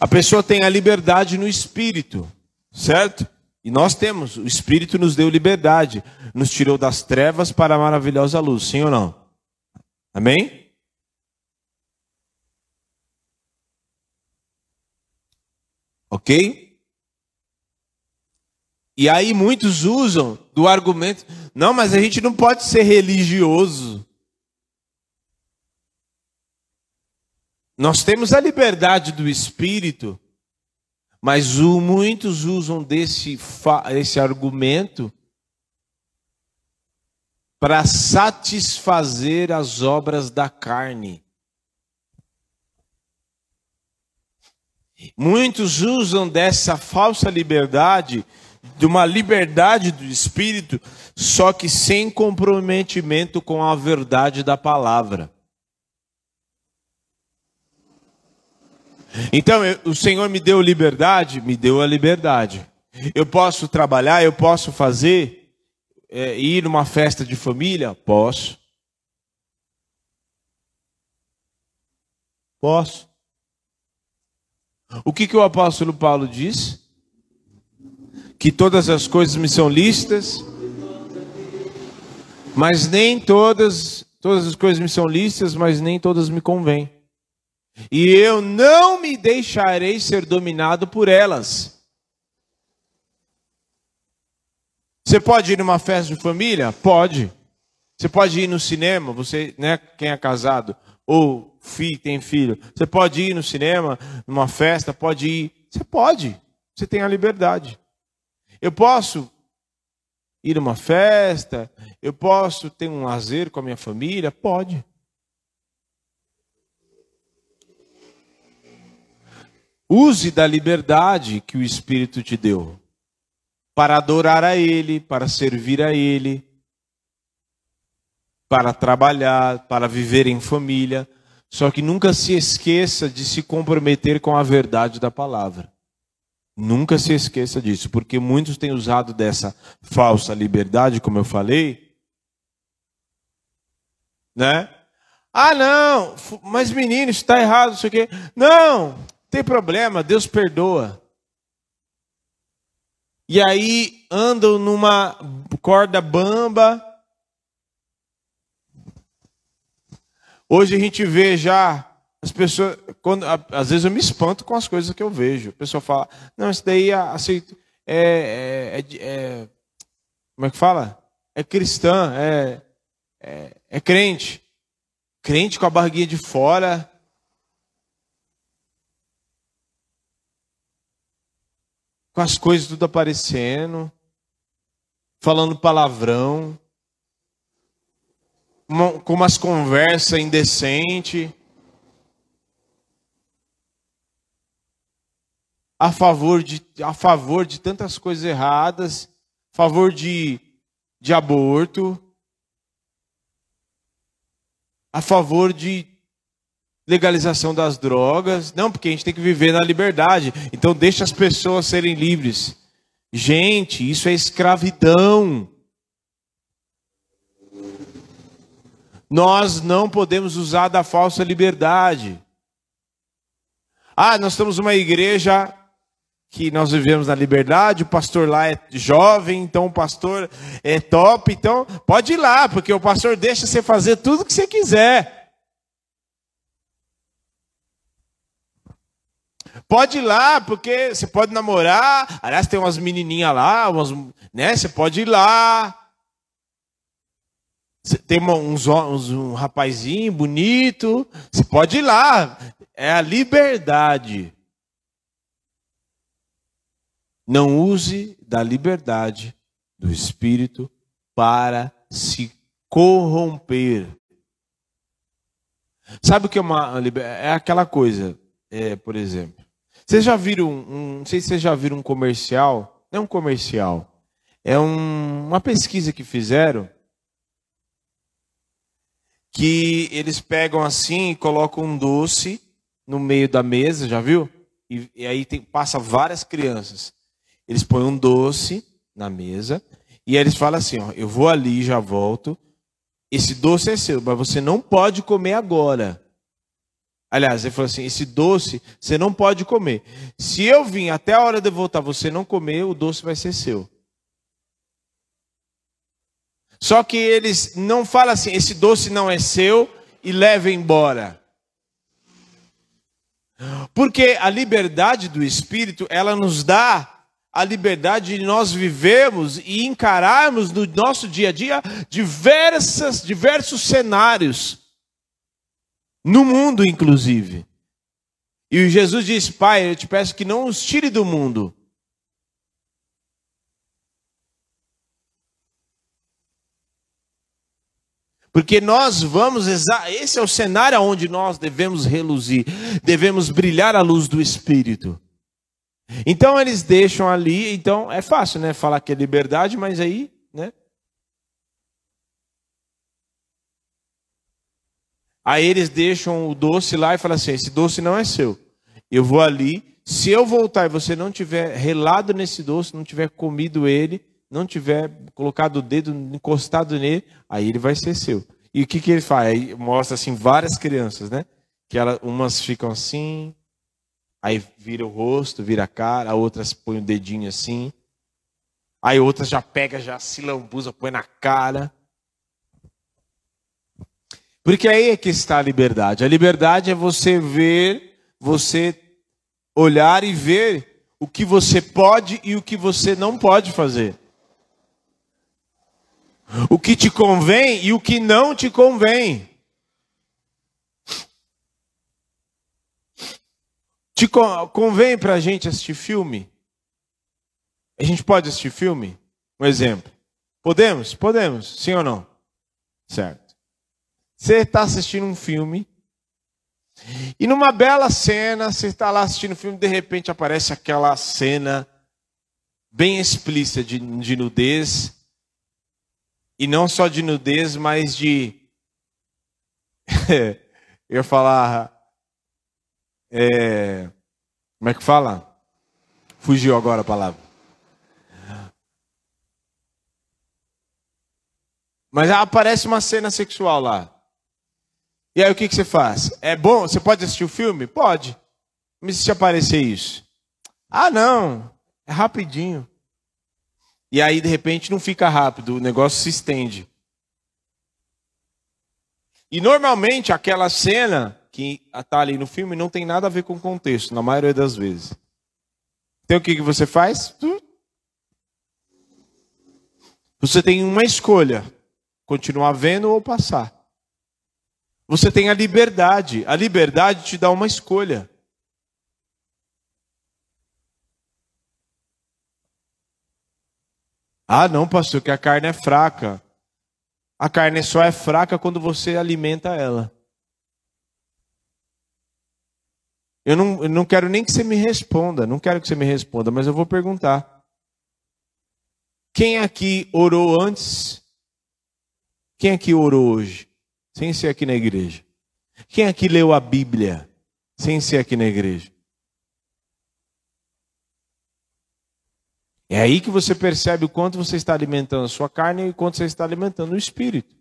a pessoa tem a liberdade no espírito, certo? E nós temos, o espírito nos deu liberdade, nos tirou das trevas para a maravilhosa luz, sim ou não? Amém? Ok? E aí muitos usam do argumento, não, mas a gente não pode ser religioso. Nós temos a liberdade do espírito, mas o, muitos usam desse esse argumento para satisfazer as obras da carne. Muitos usam dessa falsa liberdade de uma liberdade do espírito, só que sem comprometimento com a verdade da palavra. Então, eu, o Senhor me deu liberdade, me deu a liberdade. Eu posso trabalhar, eu posso fazer, é, ir numa festa de família? Posso. Posso. O que, que o apóstolo Paulo diz? que todas as coisas me são listas, mas nem todas, todas as coisas me são listas, mas nem todas me convêm. E eu não me deixarei ser dominado por elas. Você pode ir numa festa de família? Pode. Você pode ir no cinema, você, né, quem é casado ou filho, tem filho, você pode ir no cinema, numa festa, pode ir. Você pode. Você tem a liberdade. Eu posso ir a uma festa, eu posso ter um lazer com a minha família? Pode. Use da liberdade que o Espírito te deu para adorar a Ele, para servir a Ele, para trabalhar, para viver em família. Só que nunca se esqueça de se comprometer com a verdade da palavra. Nunca se esqueça disso, porque muitos têm usado dessa falsa liberdade, como eu falei, né? Ah, não, mas menino, está errado, isso aqui. Não, tem problema, Deus perdoa. E aí andam numa corda bamba. Hoje a gente vê já as pessoas, quando, às vezes eu me espanto com as coisas que eu vejo. A pessoa fala, não, isso daí aceito, é, é, é, é como é que fala? É cristã, é, é, é crente. Crente com a barriguinha de fora. Com as coisas tudo aparecendo. Falando palavrão. Com umas conversas indecentes. a favor de, a favor de tantas coisas erradas, a favor de, de aborto, a favor de legalização das drogas. Não, porque a gente tem que viver na liberdade. Então deixa as pessoas serem livres. Gente, isso é escravidão. Nós não podemos usar da falsa liberdade. Ah, nós estamos uma igreja que nós vivemos na liberdade, o pastor lá é jovem, então o pastor é top, então pode ir lá, porque o pastor deixa você fazer tudo o que você quiser. Pode ir lá, porque você pode namorar. Aliás, tem umas menininhas lá, umas, né? Você pode ir lá. Tem uns, uns, um rapazinho bonito. Você pode ir lá. É a liberdade. Não use da liberdade do espírito para se corromper. Sabe o que é uma é aquela coisa, é, por exemplo. Vocês já viram um, não sei se vocês já viram um comercial, não é um comercial, é um, uma pesquisa que fizeram que eles pegam assim e colocam um doce no meio da mesa, já viu? E, e aí tem, passa várias crianças. Eles põem um doce na mesa e aí eles falam assim: ó, eu vou ali, já volto. Esse doce é seu, mas você não pode comer agora. Aliás, ele falou assim: esse doce você não pode comer. Se eu vim até a hora de voltar, você não comer, o doce vai ser seu. Só que eles não falam assim: esse doce não é seu e leve embora. Porque a liberdade do espírito, ela nos dá a liberdade de nós vivermos e encararmos no nosso dia a dia diversas, diversos cenários. No mundo, inclusive. E Jesus disse: Pai, eu te peço que não os tire do mundo, Porque nós vamos, esse é o cenário onde nós devemos reluzir, devemos brilhar a luz do Espírito. Então eles deixam ali, então é fácil, né, falar que é liberdade, mas aí, né? Aí eles deixam o doce lá e falam assim: esse doce não é seu. Eu vou ali, se eu voltar e você não tiver relado nesse doce, não tiver comido ele, não tiver colocado o dedo encostado nele, aí ele vai ser seu. E o que, que ele faz? Aí mostra assim várias crianças, né? Que ela, umas ficam assim, aí vira o rosto, vira a cara, outras põem o dedinho assim. Aí outras já pega, já se lambuza, põe na cara. Porque aí é que está a liberdade. A liberdade é você ver, você olhar e ver o que você pode e o que você não pode fazer o que te convém e o que não te convém. Te convém para a gente assistir filme? A gente pode assistir filme? Um exemplo. Podemos? Podemos, sim ou não? Certo. Você está assistindo um filme e numa bela cena, você está lá assistindo o filme, de repente aparece aquela cena bem explícita de, de nudez e não só de nudez, mas de. eu falar. É... Como é que fala? Fugiu agora a palavra. Mas aparece uma cena sexual lá. E aí o que, que você faz? É bom? Você pode assistir o filme? Pode. Mas se aparecer isso? Ah, não. É rapidinho. E aí, de repente, não fica rápido, o negócio se estende. E normalmente aquela cena que está ali no filme não tem nada a ver com o contexto, na maioria das vezes. Então o que, que você faz? Você tem uma escolha: continuar vendo ou passar. Você tem a liberdade. A liberdade te dá uma escolha. Ah, não, pastor, que a carne é fraca. A carne só é fraca quando você alimenta ela. Eu não, eu não quero nem que você me responda, não quero que você me responda, mas eu vou perguntar. Quem aqui orou antes? Quem aqui orou hoje? Sem ser aqui na igreja. Quem aqui leu a Bíblia? Sem ser aqui na igreja. É aí que você percebe o quanto você está alimentando a sua carne e o quanto você está alimentando o espírito.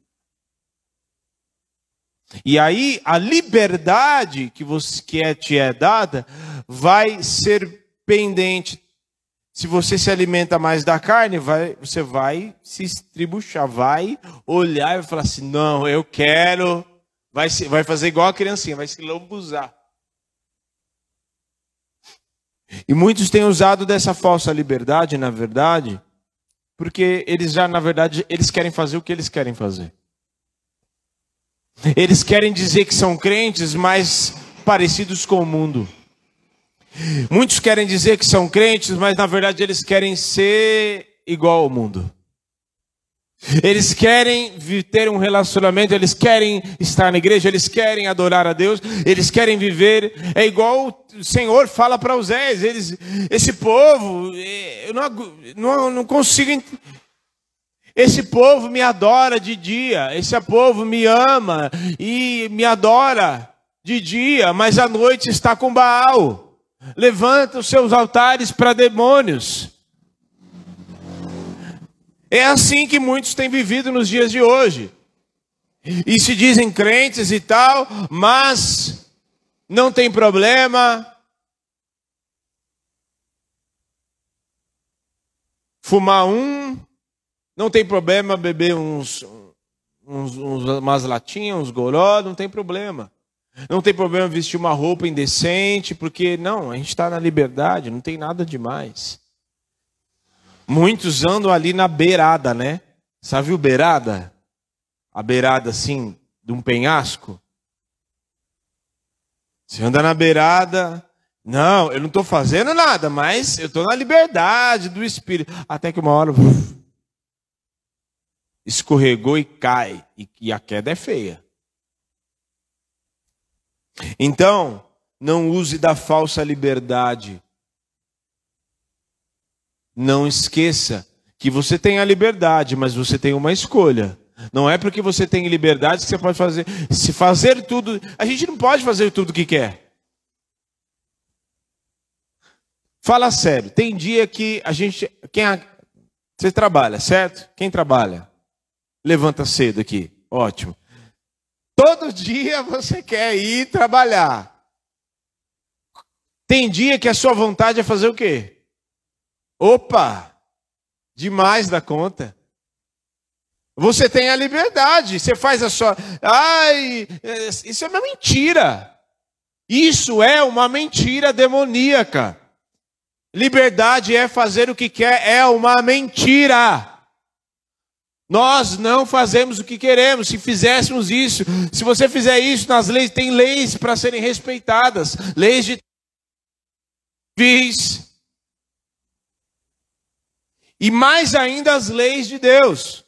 E aí a liberdade que, você, que é, te é dada vai ser pendente. Se você se alimenta mais da carne, vai, você vai se estribuchar, vai olhar e falar assim: não, eu quero. Vai, vai fazer igual a criancinha, vai se lambuzar. E muitos têm usado dessa falsa liberdade, na verdade, porque eles já, na verdade, eles querem fazer o que eles querem fazer. Eles querem dizer que são crentes, mas parecidos com o mundo. Muitos querem dizer que são crentes, mas na verdade eles querem ser igual ao mundo. Eles querem ter um relacionamento, eles querem estar na igreja, eles querem adorar a Deus, eles querem viver. É igual o Senhor fala para os eles, esse povo, eh, eu não, não, não consigo. Esse povo me adora de dia, esse povo me ama e me adora de dia, mas à noite está com Baal. Levanta os seus altares para demônios. É assim que muitos têm vivido nos dias de hoje. E se dizem crentes e tal, mas não tem problema. Fumar um, não tem problema beber uns, uns, uns umas latinhas, uns goró, não tem problema. Não tem problema vestir uma roupa indecente, porque não, a gente está na liberdade, não tem nada demais. Muitos andam ali na beirada, né? Sabe o beirada? A beirada assim, de um penhasco. Você anda na beirada. Não, eu não estou fazendo nada, mas eu estou na liberdade do Espírito. Até que uma hora uf, escorregou e cai. E, e a queda é feia. Então, não use da falsa liberdade não esqueça que você tem a liberdade, mas você tem uma escolha. Não é porque você tem liberdade que você pode fazer. Se fazer tudo. A gente não pode fazer tudo o que quer. Fala sério. Tem dia que a gente. Quem, você trabalha, certo? Quem trabalha? Levanta cedo aqui. Ótimo. Todo dia você quer ir trabalhar. Tem dia que a sua vontade é fazer o quê? Opa! Demais da conta. Você tem a liberdade, você faz a sua. Ai, isso é uma mentira. Isso é uma mentira demoníaca. Liberdade é fazer o que quer, é uma mentira. Nós não fazemos o que queremos. Se fizéssemos isso, se você fizer isso nas leis, tem leis para serem respeitadas, leis de vis, e mais ainda as leis de Deus.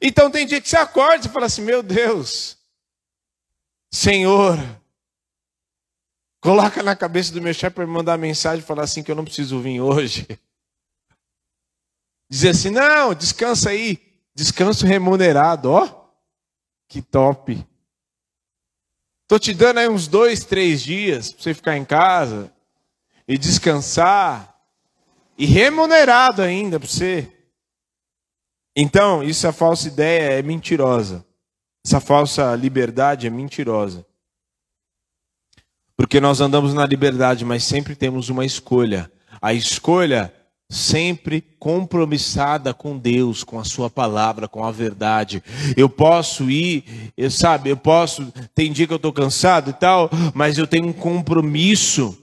Então tem dia que você acorda e fala assim: Meu Deus, Senhor, coloca na cabeça do meu chefe para me mandar mensagem e falar assim: que eu não preciso vir hoje. Dizer assim: Não, descansa aí, descanso remunerado, ó, que top. Estou te dando aí uns dois, três dias para você ficar em casa e descansar e remunerado ainda para você. Então, isso é falsa ideia é mentirosa. Essa falsa liberdade é mentirosa. Porque nós andamos na liberdade, mas sempre temos uma escolha. A escolha sempre compromissada com Deus, com a sua palavra, com a verdade. Eu posso ir, eu sabe, eu posso, tem dia que eu estou cansado e tal, mas eu tenho um compromisso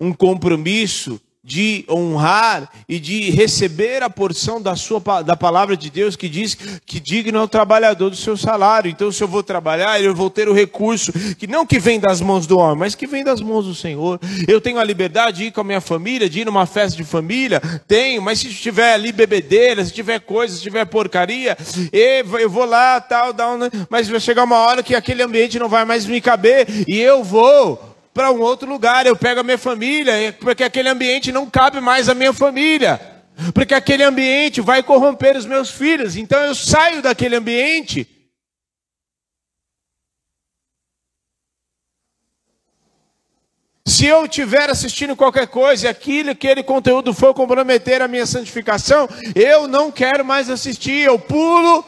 um compromisso de honrar e de receber a porção da sua da palavra de Deus que diz que digno é o trabalhador do seu salário. Então, se eu vou trabalhar, eu vou ter o recurso que não que vem das mãos do homem, mas que vem das mãos do Senhor. Eu tenho a liberdade de ir com a minha família, de ir numa festa de família, tenho, mas se tiver ali bebedeira, se tiver coisa, se tiver porcaria, eu vou lá, tal, tal, mas vai chegar uma hora que aquele ambiente não vai mais me caber e eu vou para um outro lugar, eu pego a minha família, porque aquele ambiente não cabe mais à minha família, porque aquele ambiente vai corromper os meus filhos, então eu saio daquele ambiente. Se eu estiver assistindo qualquer coisa e aquele conteúdo for comprometer a minha santificação, eu não quero mais assistir, eu pulo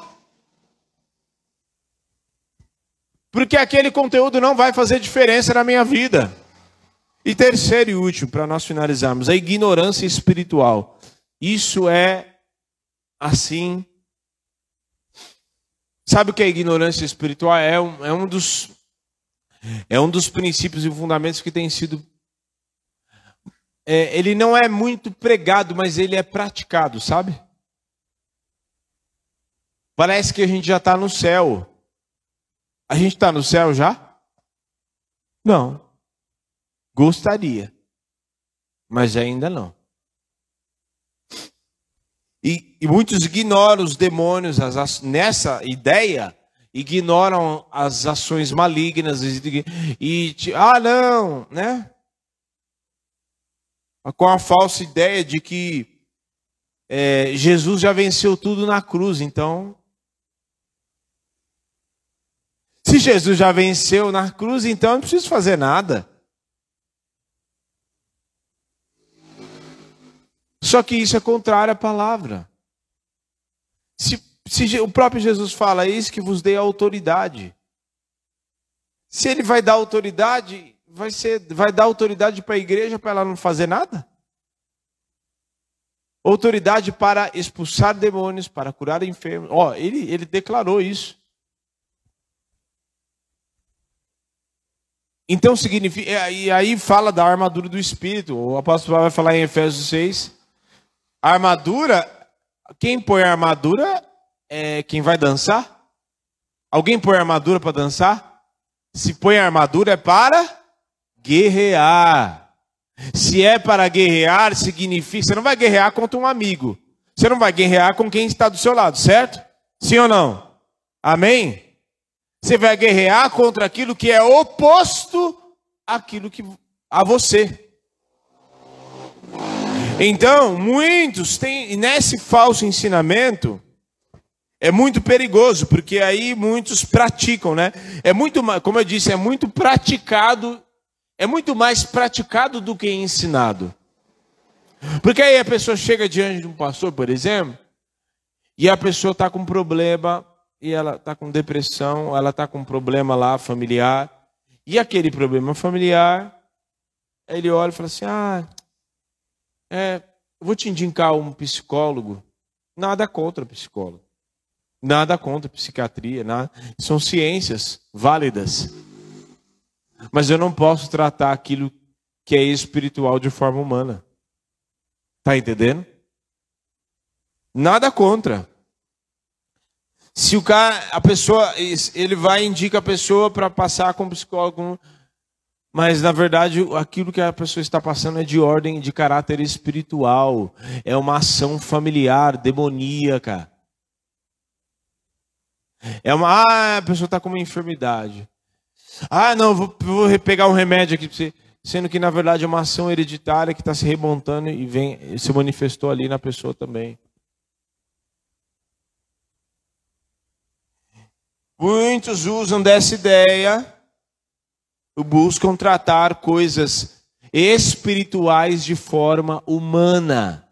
porque aquele conteúdo não vai fazer diferença na minha vida. E terceiro e último, para nós finalizarmos, a ignorância espiritual. Isso é assim. Sabe o que é ignorância espiritual? É um, é um dos é um dos princípios e fundamentos que tem sido. É, ele não é muito pregado, mas ele é praticado, sabe? Parece que a gente já está no céu. A gente está no céu já? Não. Gostaria, mas ainda não. E, e muitos ignoram os demônios as, nessa ideia, ignoram as ações malignas e, e ah não, né? Com a falsa ideia de que é, Jesus já venceu tudo na cruz, então se Jesus já venceu na cruz, então eu não preciso fazer nada. Só que isso é contrário à palavra. Se, se o próprio Jesus fala, eis que vos dei autoridade. Se ele vai dar autoridade, vai, ser, vai dar autoridade para a igreja para ela não fazer nada? Autoridade para expulsar demônios, para curar enfermos. Ó, ele, ele declarou isso. Então significa. E aí fala da armadura do Espírito. O apóstolo Paulo vai falar em Efésios 6 a armadura, quem põe a armadura é quem vai dançar? Alguém põe a armadura para dançar? Se põe a armadura é para guerrear. Se é para guerrear, significa. Você não vai guerrear contra um amigo. Você não vai guerrear com quem está do seu lado, certo? Sim ou não? Amém? Você vai guerrear contra aquilo que é oposto àquilo que a você. Então, muitos têm, nesse falso ensinamento, é muito perigoso, porque aí muitos praticam, né? É muito, como eu disse, é muito praticado, é muito mais praticado do que ensinado. Porque aí a pessoa chega diante de um pastor, por exemplo, e a pessoa está com problema, e ela está com depressão, ela está com um problema lá familiar, e aquele problema familiar, ele olha e fala assim: ah, é, vou te indicar um psicólogo. Nada contra psicólogo. Nada contra psiquiatria. Nada. São ciências válidas. Mas eu não posso tratar aquilo que é espiritual de forma humana. Tá entendendo? Nada contra. Se o cara, a pessoa, ele vai e indica a pessoa para passar com um psicólogo mas, na verdade, aquilo que a pessoa está passando é de ordem de caráter espiritual. É uma ação familiar, demoníaca. É uma. Ah, a pessoa está com uma enfermidade. Ah, não, vou, vou pegar um remédio aqui para você. Sendo que, na verdade, é uma ação hereditária que está se remontando e vem, se manifestou ali na pessoa também. Muitos usam dessa ideia buscam tratar coisas espirituais de forma humana.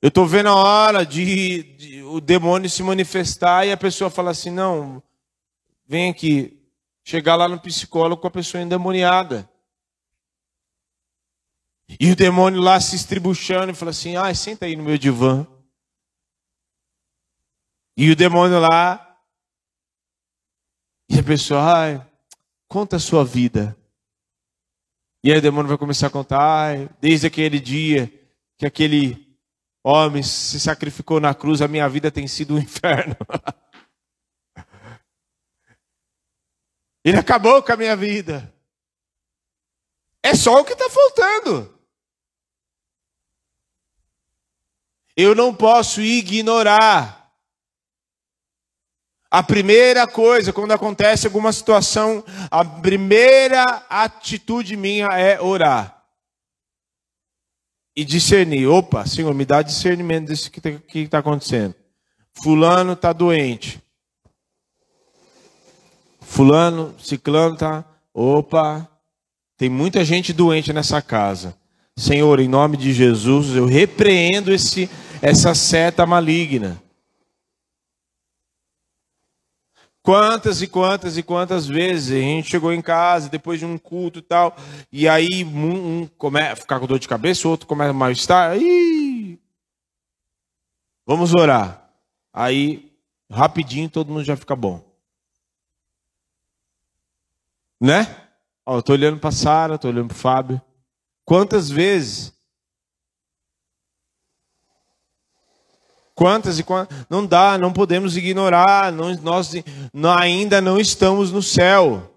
Eu estou vendo a hora de, de, o demônio se manifestar e a pessoa fala assim: não, vem aqui. Chegar lá no psicólogo com a pessoa endemoniada. E o demônio lá se estribuchando e fala assim: ai, senta aí no meu divã. E o demônio lá e a pessoa, ai, conta a sua vida. E aí o demônio vai começar a contar, ai, desde aquele dia que aquele homem se sacrificou na cruz, a minha vida tem sido um inferno. Ele acabou com a minha vida. É só o que está faltando. Eu não posso ignorar a primeira coisa, quando acontece alguma situação, a primeira atitude minha é orar. E discernir. Opa, Senhor, me dá discernimento desse que está acontecendo. Fulano está doente. Fulano, ciclano está. Opa, tem muita gente doente nessa casa. Senhor, em nome de Jesus, eu repreendo esse, essa seta maligna. Quantas e quantas e quantas vezes a gente chegou em casa depois de um culto e tal, e aí um, um começa a ficar com dor de cabeça, o outro começa a mal-estar, aí vamos orar. Aí, rapidinho, todo mundo já fica bom. Né? Ó, eu tô olhando para Sara, tô olhando para Fábio. Quantas vezes Quantas e quantas. Não dá, não podemos ignorar. Não, nós ainda não estamos no céu.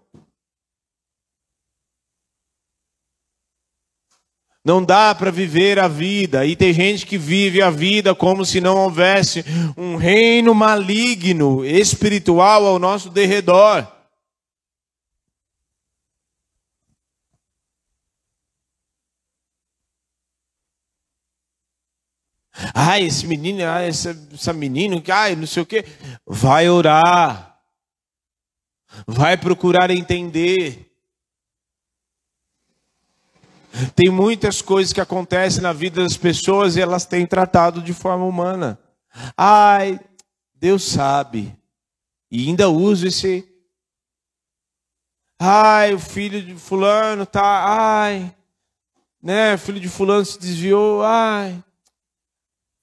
Não dá para viver a vida. E tem gente que vive a vida como se não houvesse um reino maligno, espiritual ao nosso derredor. Ai, esse menino, ai, essa, essa menina, ai, não sei o quê. Vai orar. Vai procurar entender. Tem muitas coisas que acontecem na vida das pessoas e elas têm tratado de forma humana. Ai, Deus sabe. E ainda uso esse. Ai, o filho de fulano tá. Ai, né? O filho de fulano se desviou. Ai,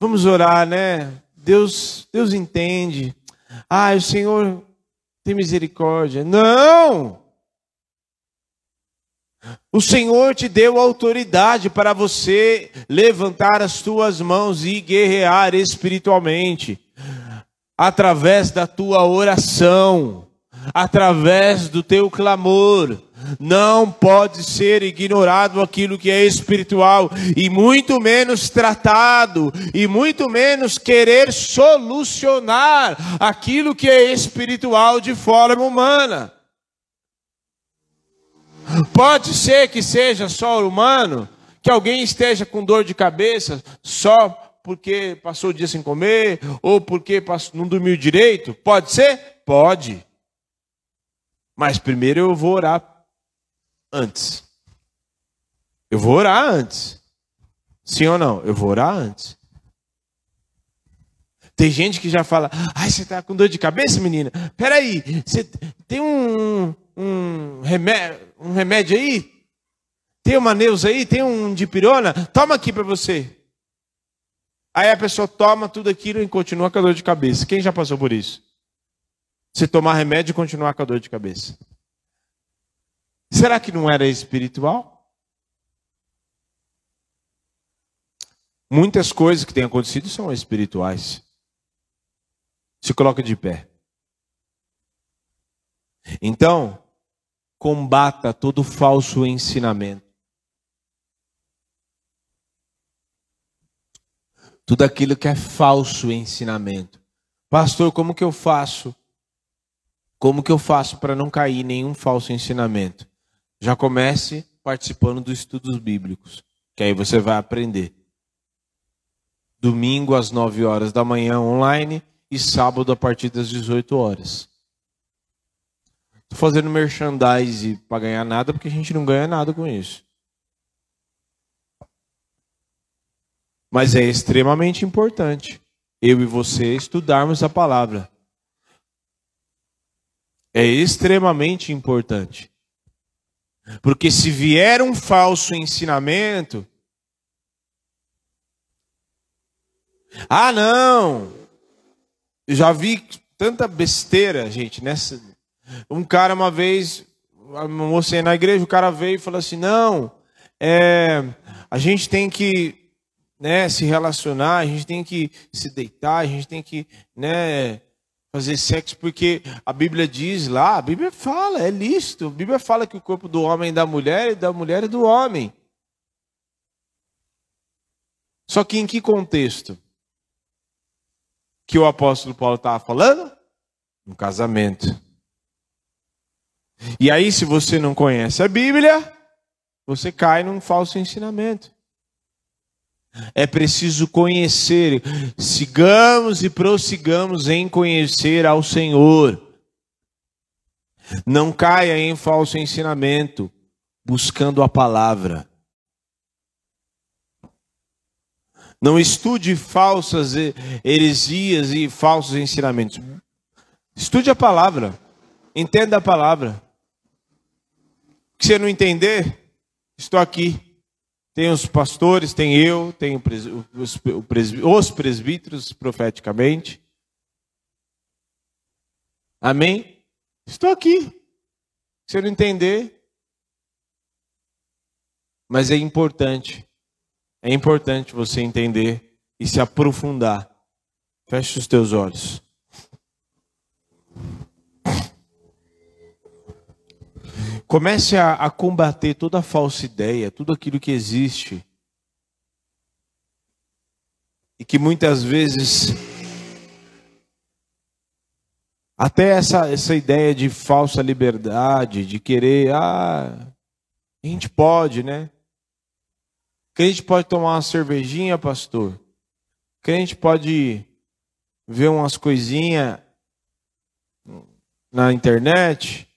vamos orar, né? Deus, Deus entende. Ai, o Senhor tem misericórdia. Não! O Senhor te deu autoridade para você levantar as tuas mãos e guerrear espiritualmente, através da tua oração, através do teu clamor. Não pode ser ignorado aquilo que é espiritual, e muito menos tratado, e muito menos querer solucionar aquilo que é espiritual de forma humana. Pode ser que seja só humano, que alguém esteja com dor de cabeça só porque passou o dia sem comer, ou porque não dormiu direito. Pode ser? Pode. Mas primeiro eu vou orar antes. Eu vou orar antes. Sim ou não? Eu vou orar antes. Tem gente que já fala, ai, você está com dor de cabeça, menina? Peraí, você tem um, um remédio um remédio aí? Tem uma Neuza aí? Tem um dipirona? Toma aqui para você. Aí a pessoa toma tudo aquilo e continua com a dor de cabeça. Quem já passou por isso? Você tomar remédio e continuar com a dor de cabeça. Será que não era espiritual? Muitas coisas que têm acontecido são espirituais. Se coloca de pé. Então, combata todo falso ensinamento. Tudo aquilo que é falso ensinamento. Pastor, como que eu faço? Como que eu faço para não cair em nenhum falso ensinamento? Já comece participando dos estudos bíblicos, que aí você vai aprender. Domingo às 9 horas da manhã online e sábado a partir das 18 horas. Estou fazendo merchandise para ganhar nada, porque a gente não ganha nada com isso. Mas é extremamente importante eu e você estudarmos a palavra. É extremamente importante. Porque se vier um falso ensinamento, ah, não, eu já vi tanta besteira, gente, nessa, um cara uma vez, mostrei na igreja, o cara veio e falou assim: não, é, a gente tem que né, se relacionar, a gente tem que se deitar, a gente tem que né, fazer sexo, porque a Bíblia diz lá, a Bíblia fala, é lícito, a Bíblia fala que o corpo do homem é da mulher e da mulher é do homem. Só que em que contexto? Que o apóstolo Paulo estava falando? No casamento. E aí, se você não conhece a Bíblia, você cai num falso ensinamento. É preciso conhecer, sigamos e prossigamos em conhecer ao Senhor. Não caia em falso ensinamento, buscando a palavra. Não estude falsas heresias e falsos ensinamentos. Estude a palavra. Entenda a palavra que você não entender, estou aqui. Tem os pastores, tem eu, tem os, os presbíteros profeticamente. Amém? Estou aqui. Se você não entender, mas é importante, é importante você entender e se aprofundar. Feche os teus olhos. Comece a, a combater toda falsa ideia, tudo aquilo que existe. E que muitas vezes até essa, essa ideia de falsa liberdade, de querer, ah, a gente pode, né? Crente pode tomar uma cervejinha, pastor. Crente pode ver umas coisinhas na internet.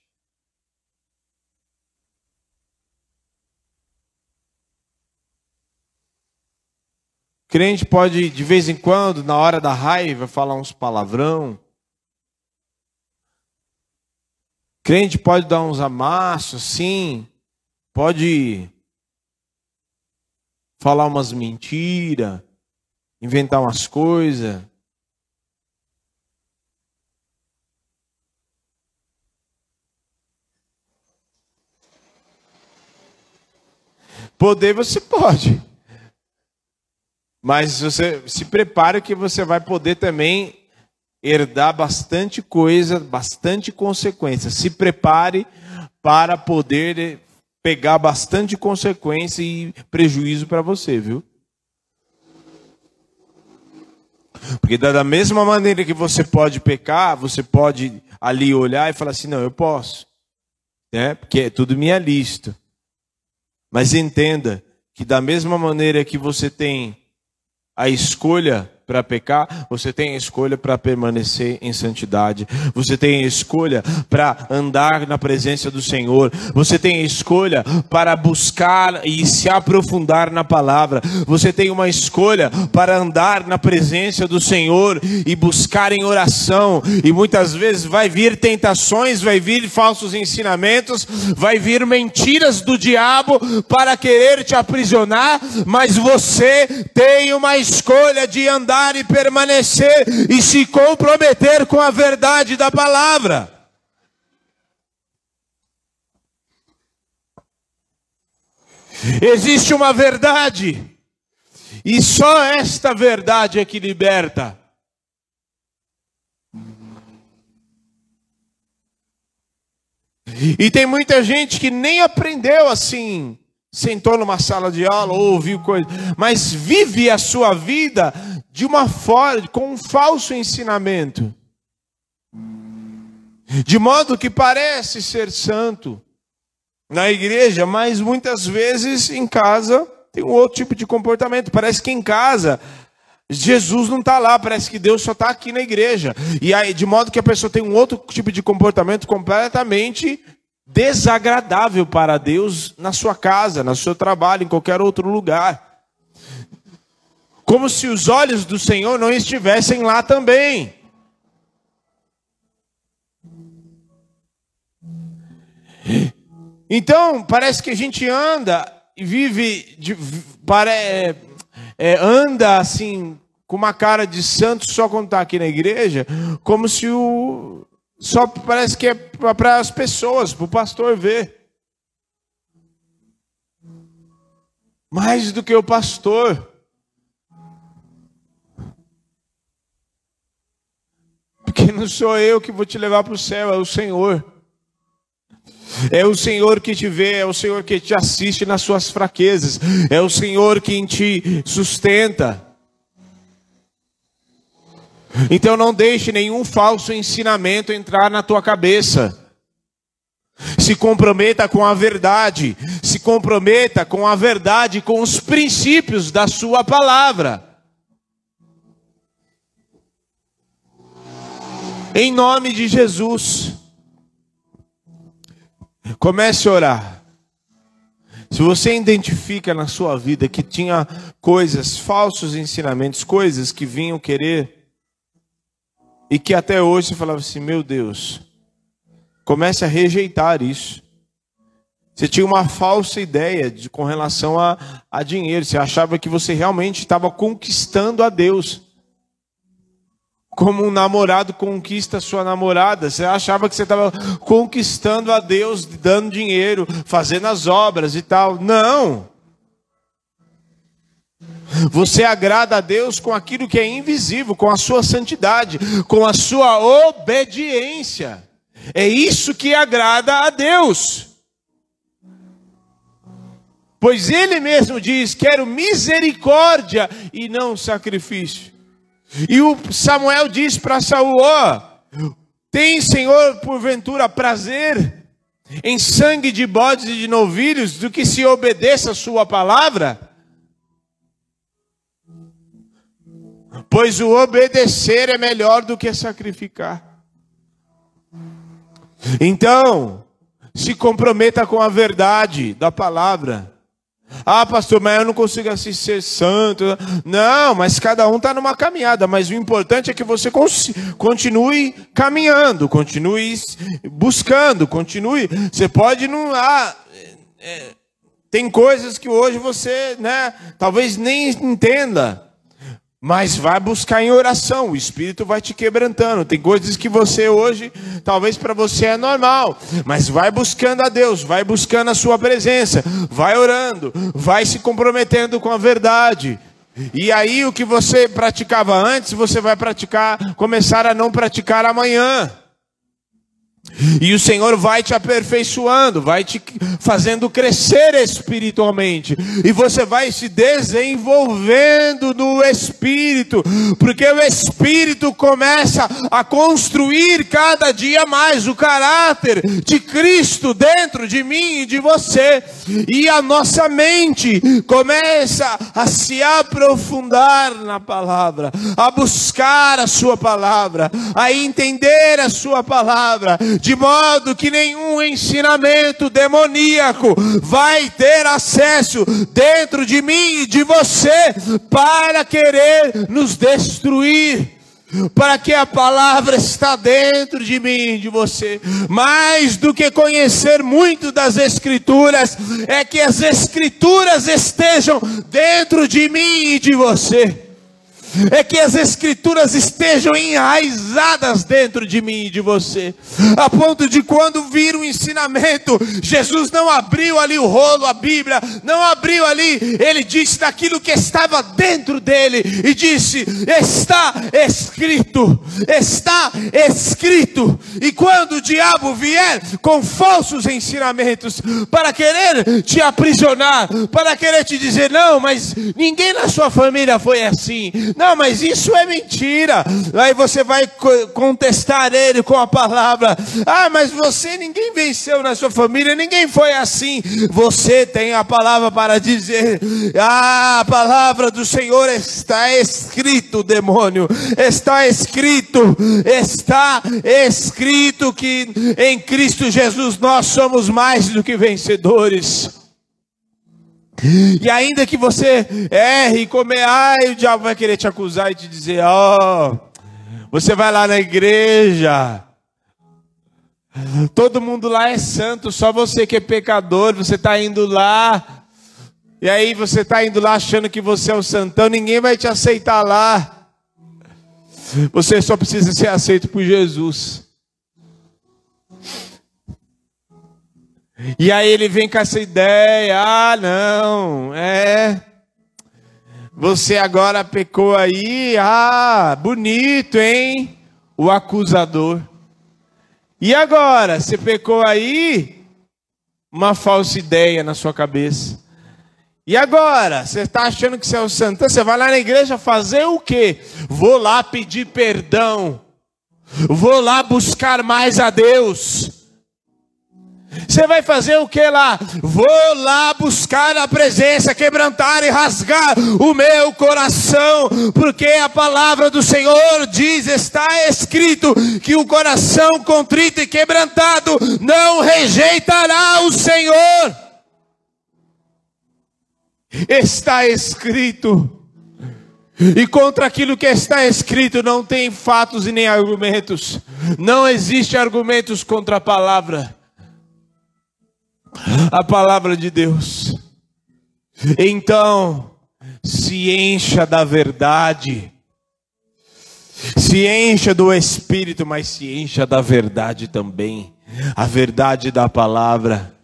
Crente pode, de vez em quando, na hora da raiva, falar uns palavrão. Crente pode dar uns amassos, sim. Pode falar umas mentiras, inventar umas coisas. Poder você pode. Mas você se prepare que você vai poder também herdar bastante coisa, bastante consequência. Se prepare para poder pegar bastante consequência e prejuízo para você, viu? Porque da mesma maneira que você pode pecar, você pode ali olhar e falar assim: não, eu posso. Né? Porque é tudo minha lista. Mas entenda que da mesma maneira que você tem a escolha para pecar, você tem a escolha para permanecer em santidade. Você tem a escolha para andar na presença do Senhor. Você tem a escolha para buscar e se aprofundar na palavra. Você tem uma escolha para andar na presença do Senhor e buscar em oração. E muitas vezes vai vir tentações, vai vir falsos ensinamentos, vai vir mentiras do diabo para querer te aprisionar, mas você tem uma escolha de andar e permanecer e se comprometer com a verdade da palavra. Existe uma verdade, e só esta verdade é que liberta. E tem muita gente que nem aprendeu assim, sentou numa sala de aula ou ouviu coisa, mas vive a sua vida de uma forma, com um falso ensinamento. De modo que parece ser santo na igreja, mas muitas vezes em casa tem um outro tipo de comportamento. Parece que em casa Jesus não está lá, parece que Deus só está aqui na igreja. E aí, de modo que a pessoa tem um outro tipo de comportamento completamente desagradável para Deus na sua casa, no seu trabalho, em qualquer outro lugar como se os olhos do Senhor não estivessem lá também. Então, parece que a gente anda e vive, de, pare, é, anda assim, com uma cara de santo só quando está aqui na igreja, como se o. Só parece que é para as pessoas, para o pastor ver. Mais do que o pastor. Porque não sou eu que vou te levar para o céu, é o Senhor. É o Senhor que te vê, é o Senhor que te assiste nas suas fraquezas, é o Senhor quem te sustenta. Então não deixe nenhum falso ensinamento entrar na tua cabeça. Se comprometa com a verdade, se comprometa com a verdade, com os princípios da sua palavra. Em nome de Jesus. Comece a orar. Se você identifica na sua vida que tinha coisas, falsos ensinamentos, coisas que vinham querer, e que até hoje você falava assim: meu Deus, comece a rejeitar isso. Você tinha uma falsa ideia de, com relação a, a dinheiro, você achava que você realmente estava conquistando a Deus como um namorado conquista sua namorada. Você achava que você estava conquistando a Deus, dando dinheiro, fazendo as obras e tal. Não. Você agrada a Deus com aquilo que é invisível, com a sua santidade, com a sua obediência. É isso que agrada a Deus. Pois ele mesmo diz: Quero misericórdia e não sacrifício. E o Samuel diz para Saul: Ó, tem Senhor porventura prazer em sangue de bodes e de novilhos do que se obedeça a sua palavra? Pois o obedecer é melhor do que sacrificar. Então, se comprometa com a verdade da palavra. Ah, pastor, mas eu não consigo assim ser santo. Não, mas cada um está numa caminhada. Mas o importante é que você continue caminhando, continue buscando, continue. Você pode não. Ah, é, tem coisas que hoje você, né, talvez nem entenda. Mas vai buscar em oração, o Espírito vai te quebrantando. Tem coisas que você hoje, talvez para você é normal, mas vai buscando a Deus, vai buscando a Sua presença, vai orando, vai se comprometendo com a verdade. E aí o que você praticava antes, você vai praticar, começar a não praticar amanhã. E o Senhor vai te aperfeiçoando, vai te fazendo crescer espiritualmente. E você vai se desenvolvendo no espírito, porque o espírito começa a construir cada dia mais o caráter de Cristo dentro de mim e de você. E a nossa mente começa a se aprofundar na palavra, a buscar a sua palavra, a entender a sua palavra de modo que nenhum ensinamento demoníaco vai ter acesso dentro de mim e de você para querer nos destruir para que a palavra está dentro de mim de você. Mais do que conhecer muito das escrituras, é que as escrituras estejam dentro de mim e de você é que as escrituras estejam enraizadas dentro de mim e de você, a ponto de quando vir um ensinamento, Jesus não abriu ali o rolo, a Bíblia, não abriu ali, ele disse daquilo que estava dentro dele e disse: Está escrito, está escrito. E quando o diabo vier com falsos ensinamentos para querer te aprisionar, para querer te dizer, não, mas ninguém na sua família foi assim não, mas isso é mentira. Aí você vai contestar ele com a palavra. Ah, mas você, ninguém venceu na sua família, ninguém foi assim. Você tem a palavra para dizer. Ah, a palavra do Senhor está escrito, demônio. Está escrito, está escrito que em Cristo Jesus nós somos mais do que vencedores. E ainda que você erre e comer, ai, o diabo vai querer te acusar e te dizer: Ó, oh, você vai lá na igreja, todo mundo lá é santo, só você que é pecador, você está indo lá, e aí você está indo lá achando que você é o santão, ninguém vai te aceitar lá. Você só precisa ser aceito por Jesus. E aí ele vem com essa ideia: ah, não, é. Você agora pecou aí, ah, bonito, hein? O acusador. E agora, você pecou aí? Uma falsa ideia na sua cabeça. E agora, você está achando que você é o santão? Você vai lá na igreja fazer o quê? Vou lá pedir perdão. Vou lá buscar mais a Deus. Você vai fazer o que lá? Vou lá buscar a presença, quebrantar e rasgar o meu coração, porque a palavra do Senhor diz: está escrito que o coração contrito e quebrantado não rejeitará o Senhor. Está escrito. E contra aquilo que está escrito não tem fatos e nem argumentos. Não existe argumentos contra a palavra a palavra de Deus. Então, se encha da verdade, se encha do Espírito, mas se encha da verdade também, a verdade da palavra.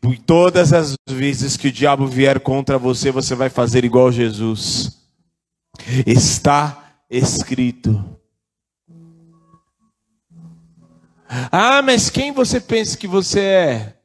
Por todas as vezes que o diabo vier contra você, você vai fazer igual Jesus. Está escrito. Ah, mas quem você pensa que você é?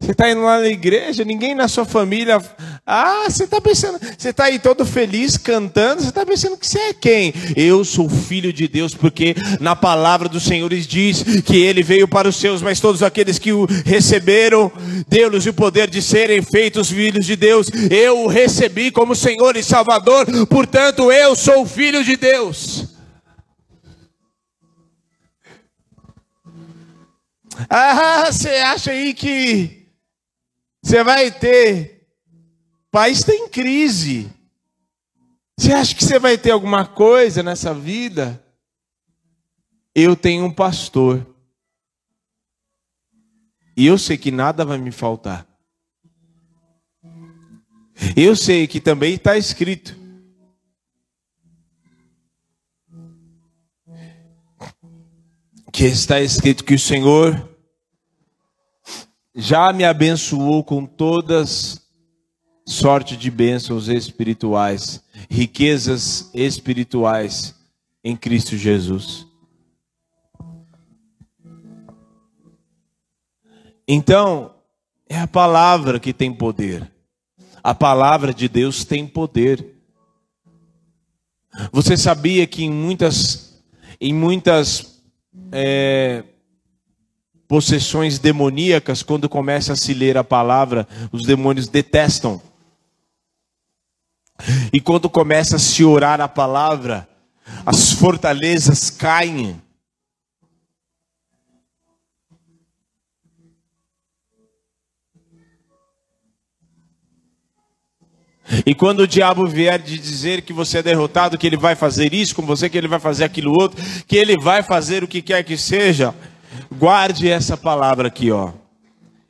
Você está indo lá na igreja, ninguém na sua família. Ah, você está pensando, você está aí todo feliz cantando, você está pensando que você é quem? Eu sou filho de Deus, porque na palavra do Senhor diz que ele veio para os seus, mas todos aqueles que o receberam, deu-lhes o poder de serem feitos filhos de Deus. Eu o recebi como Senhor e Salvador, portanto eu sou filho de Deus. Ah, você acha aí que você vai ter. O país está em crise. Você acha que você vai ter alguma coisa nessa vida? Eu tenho um pastor. E eu sei que nada vai me faltar. Eu sei que também está escrito. Que está escrito que o Senhor já me abençoou com todas sorte de bênçãos espirituais, riquezas espirituais em Cristo Jesus. Então, é a palavra que tem poder. A palavra de Deus tem poder. Você sabia que em muitas, em muitas é, possessões demoníacas, quando começa a se ler a palavra, os demônios detestam. E quando começa a se orar a palavra, as fortalezas caem. E quando o diabo vier de dizer que você é derrotado, que ele vai fazer isso com você, que ele vai fazer aquilo outro, que ele vai fazer o que quer que seja, Guarde essa palavra aqui, ó.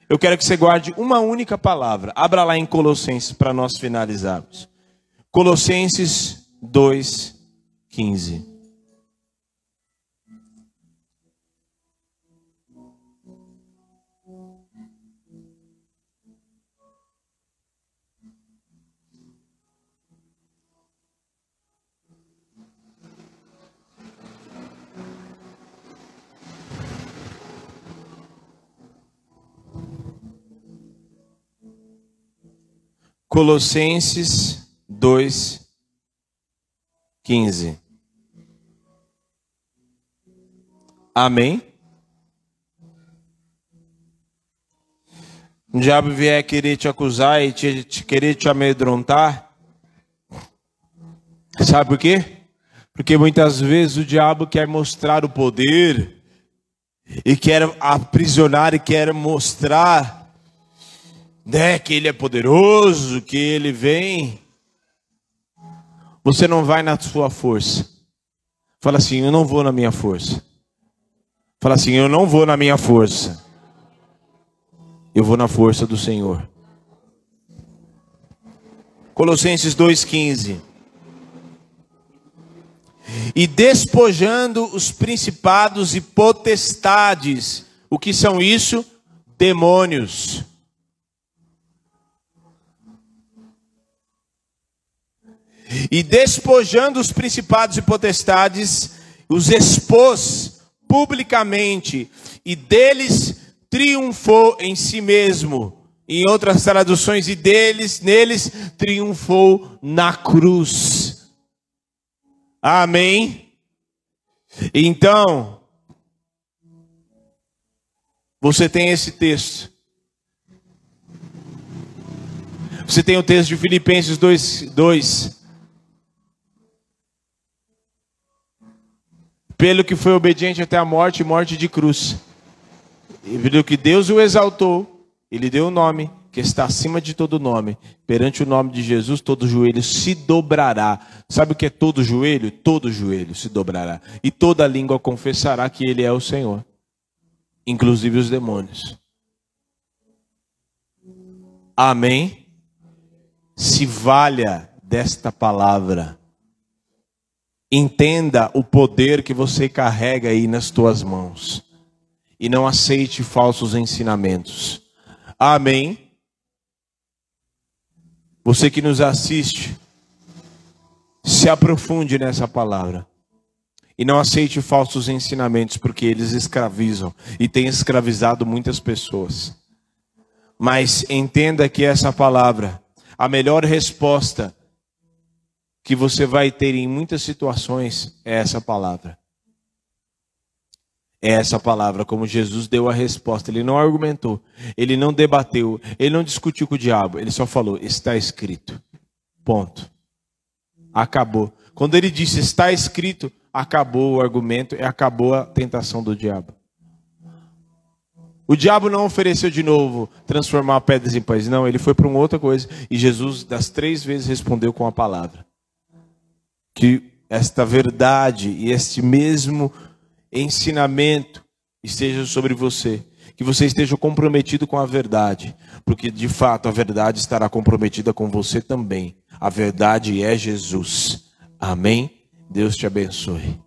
Eu quero que você guarde uma única palavra. Abra lá em Colossenses para nós finalizarmos. Colossenses 2, Colossenses 2, 15. Amém? O diabo vier querer te acusar e te, te, querer te amedrontar, sabe por quê? Porque muitas vezes o diabo quer mostrar o poder e quer aprisionar e quer mostrar né, que ele é poderoso, que ele vem. Você não vai na sua força. Fala assim: Eu não vou na minha força. Fala assim: Eu não vou na minha força. Eu vou na força do Senhor. Colossenses 2,15. E despojando os principados e potestades. O que são isso? Demônios e despojando os principados e potestades, os expôs publicamente e deles triunfou em si mesmo. Em outras traduções, e deles, neles triunfou na cruz. Amém. Então, você tem esse texto. Você tem o texto de Filipenses 2, 2 pelo que foi obediente até a morte, morte de cruz. E pelo que Deus o exaltou, ele deu o nome que está acima de todo nome. Perante o nome de Jesus, todo joelho se dobrará. Sabe o que é todo joelho? Todo joelho se dobrará. E toda língua confessará que ele é o Senhor, inclusive os demônios. Amém? Se valha desta palavra Entenda o poder que você carrega aí nas tuas mãos. E não aceite falsos ensinamentos. Amém. Você que nos assiste, se aprofunde nessa palavra. E não aceite falsos ensinamentos, porque eles escravizam e têm escravizado muitas pessoas. Mas entenda que essa palavra, a melhor resposta que você vai ter em muitas situações é essa palavra. É essa palavra, como Jesus deu a resposta. Ele não argumentou, ele não debateu, ele não discutiu com o diabo, ele só falou: está escrito. Ponto. Acabou. Quando ele disse está escrito, acabou o argumento e acabou a tentação do diabo. O diabo não ofereceu de novo transformar pedras em pães. Não, ele foi para uma outra coisa. E Jesus, das três vezes, respondeu com a palavra. Que esta verdade e este mesmo ensinamento esteja sobre você. Que você esteja comprometido com a verdade. Porque, de fato, a verdade estará comprometida com você também. A verdade é Jesus. Amém? Deus te abençoe.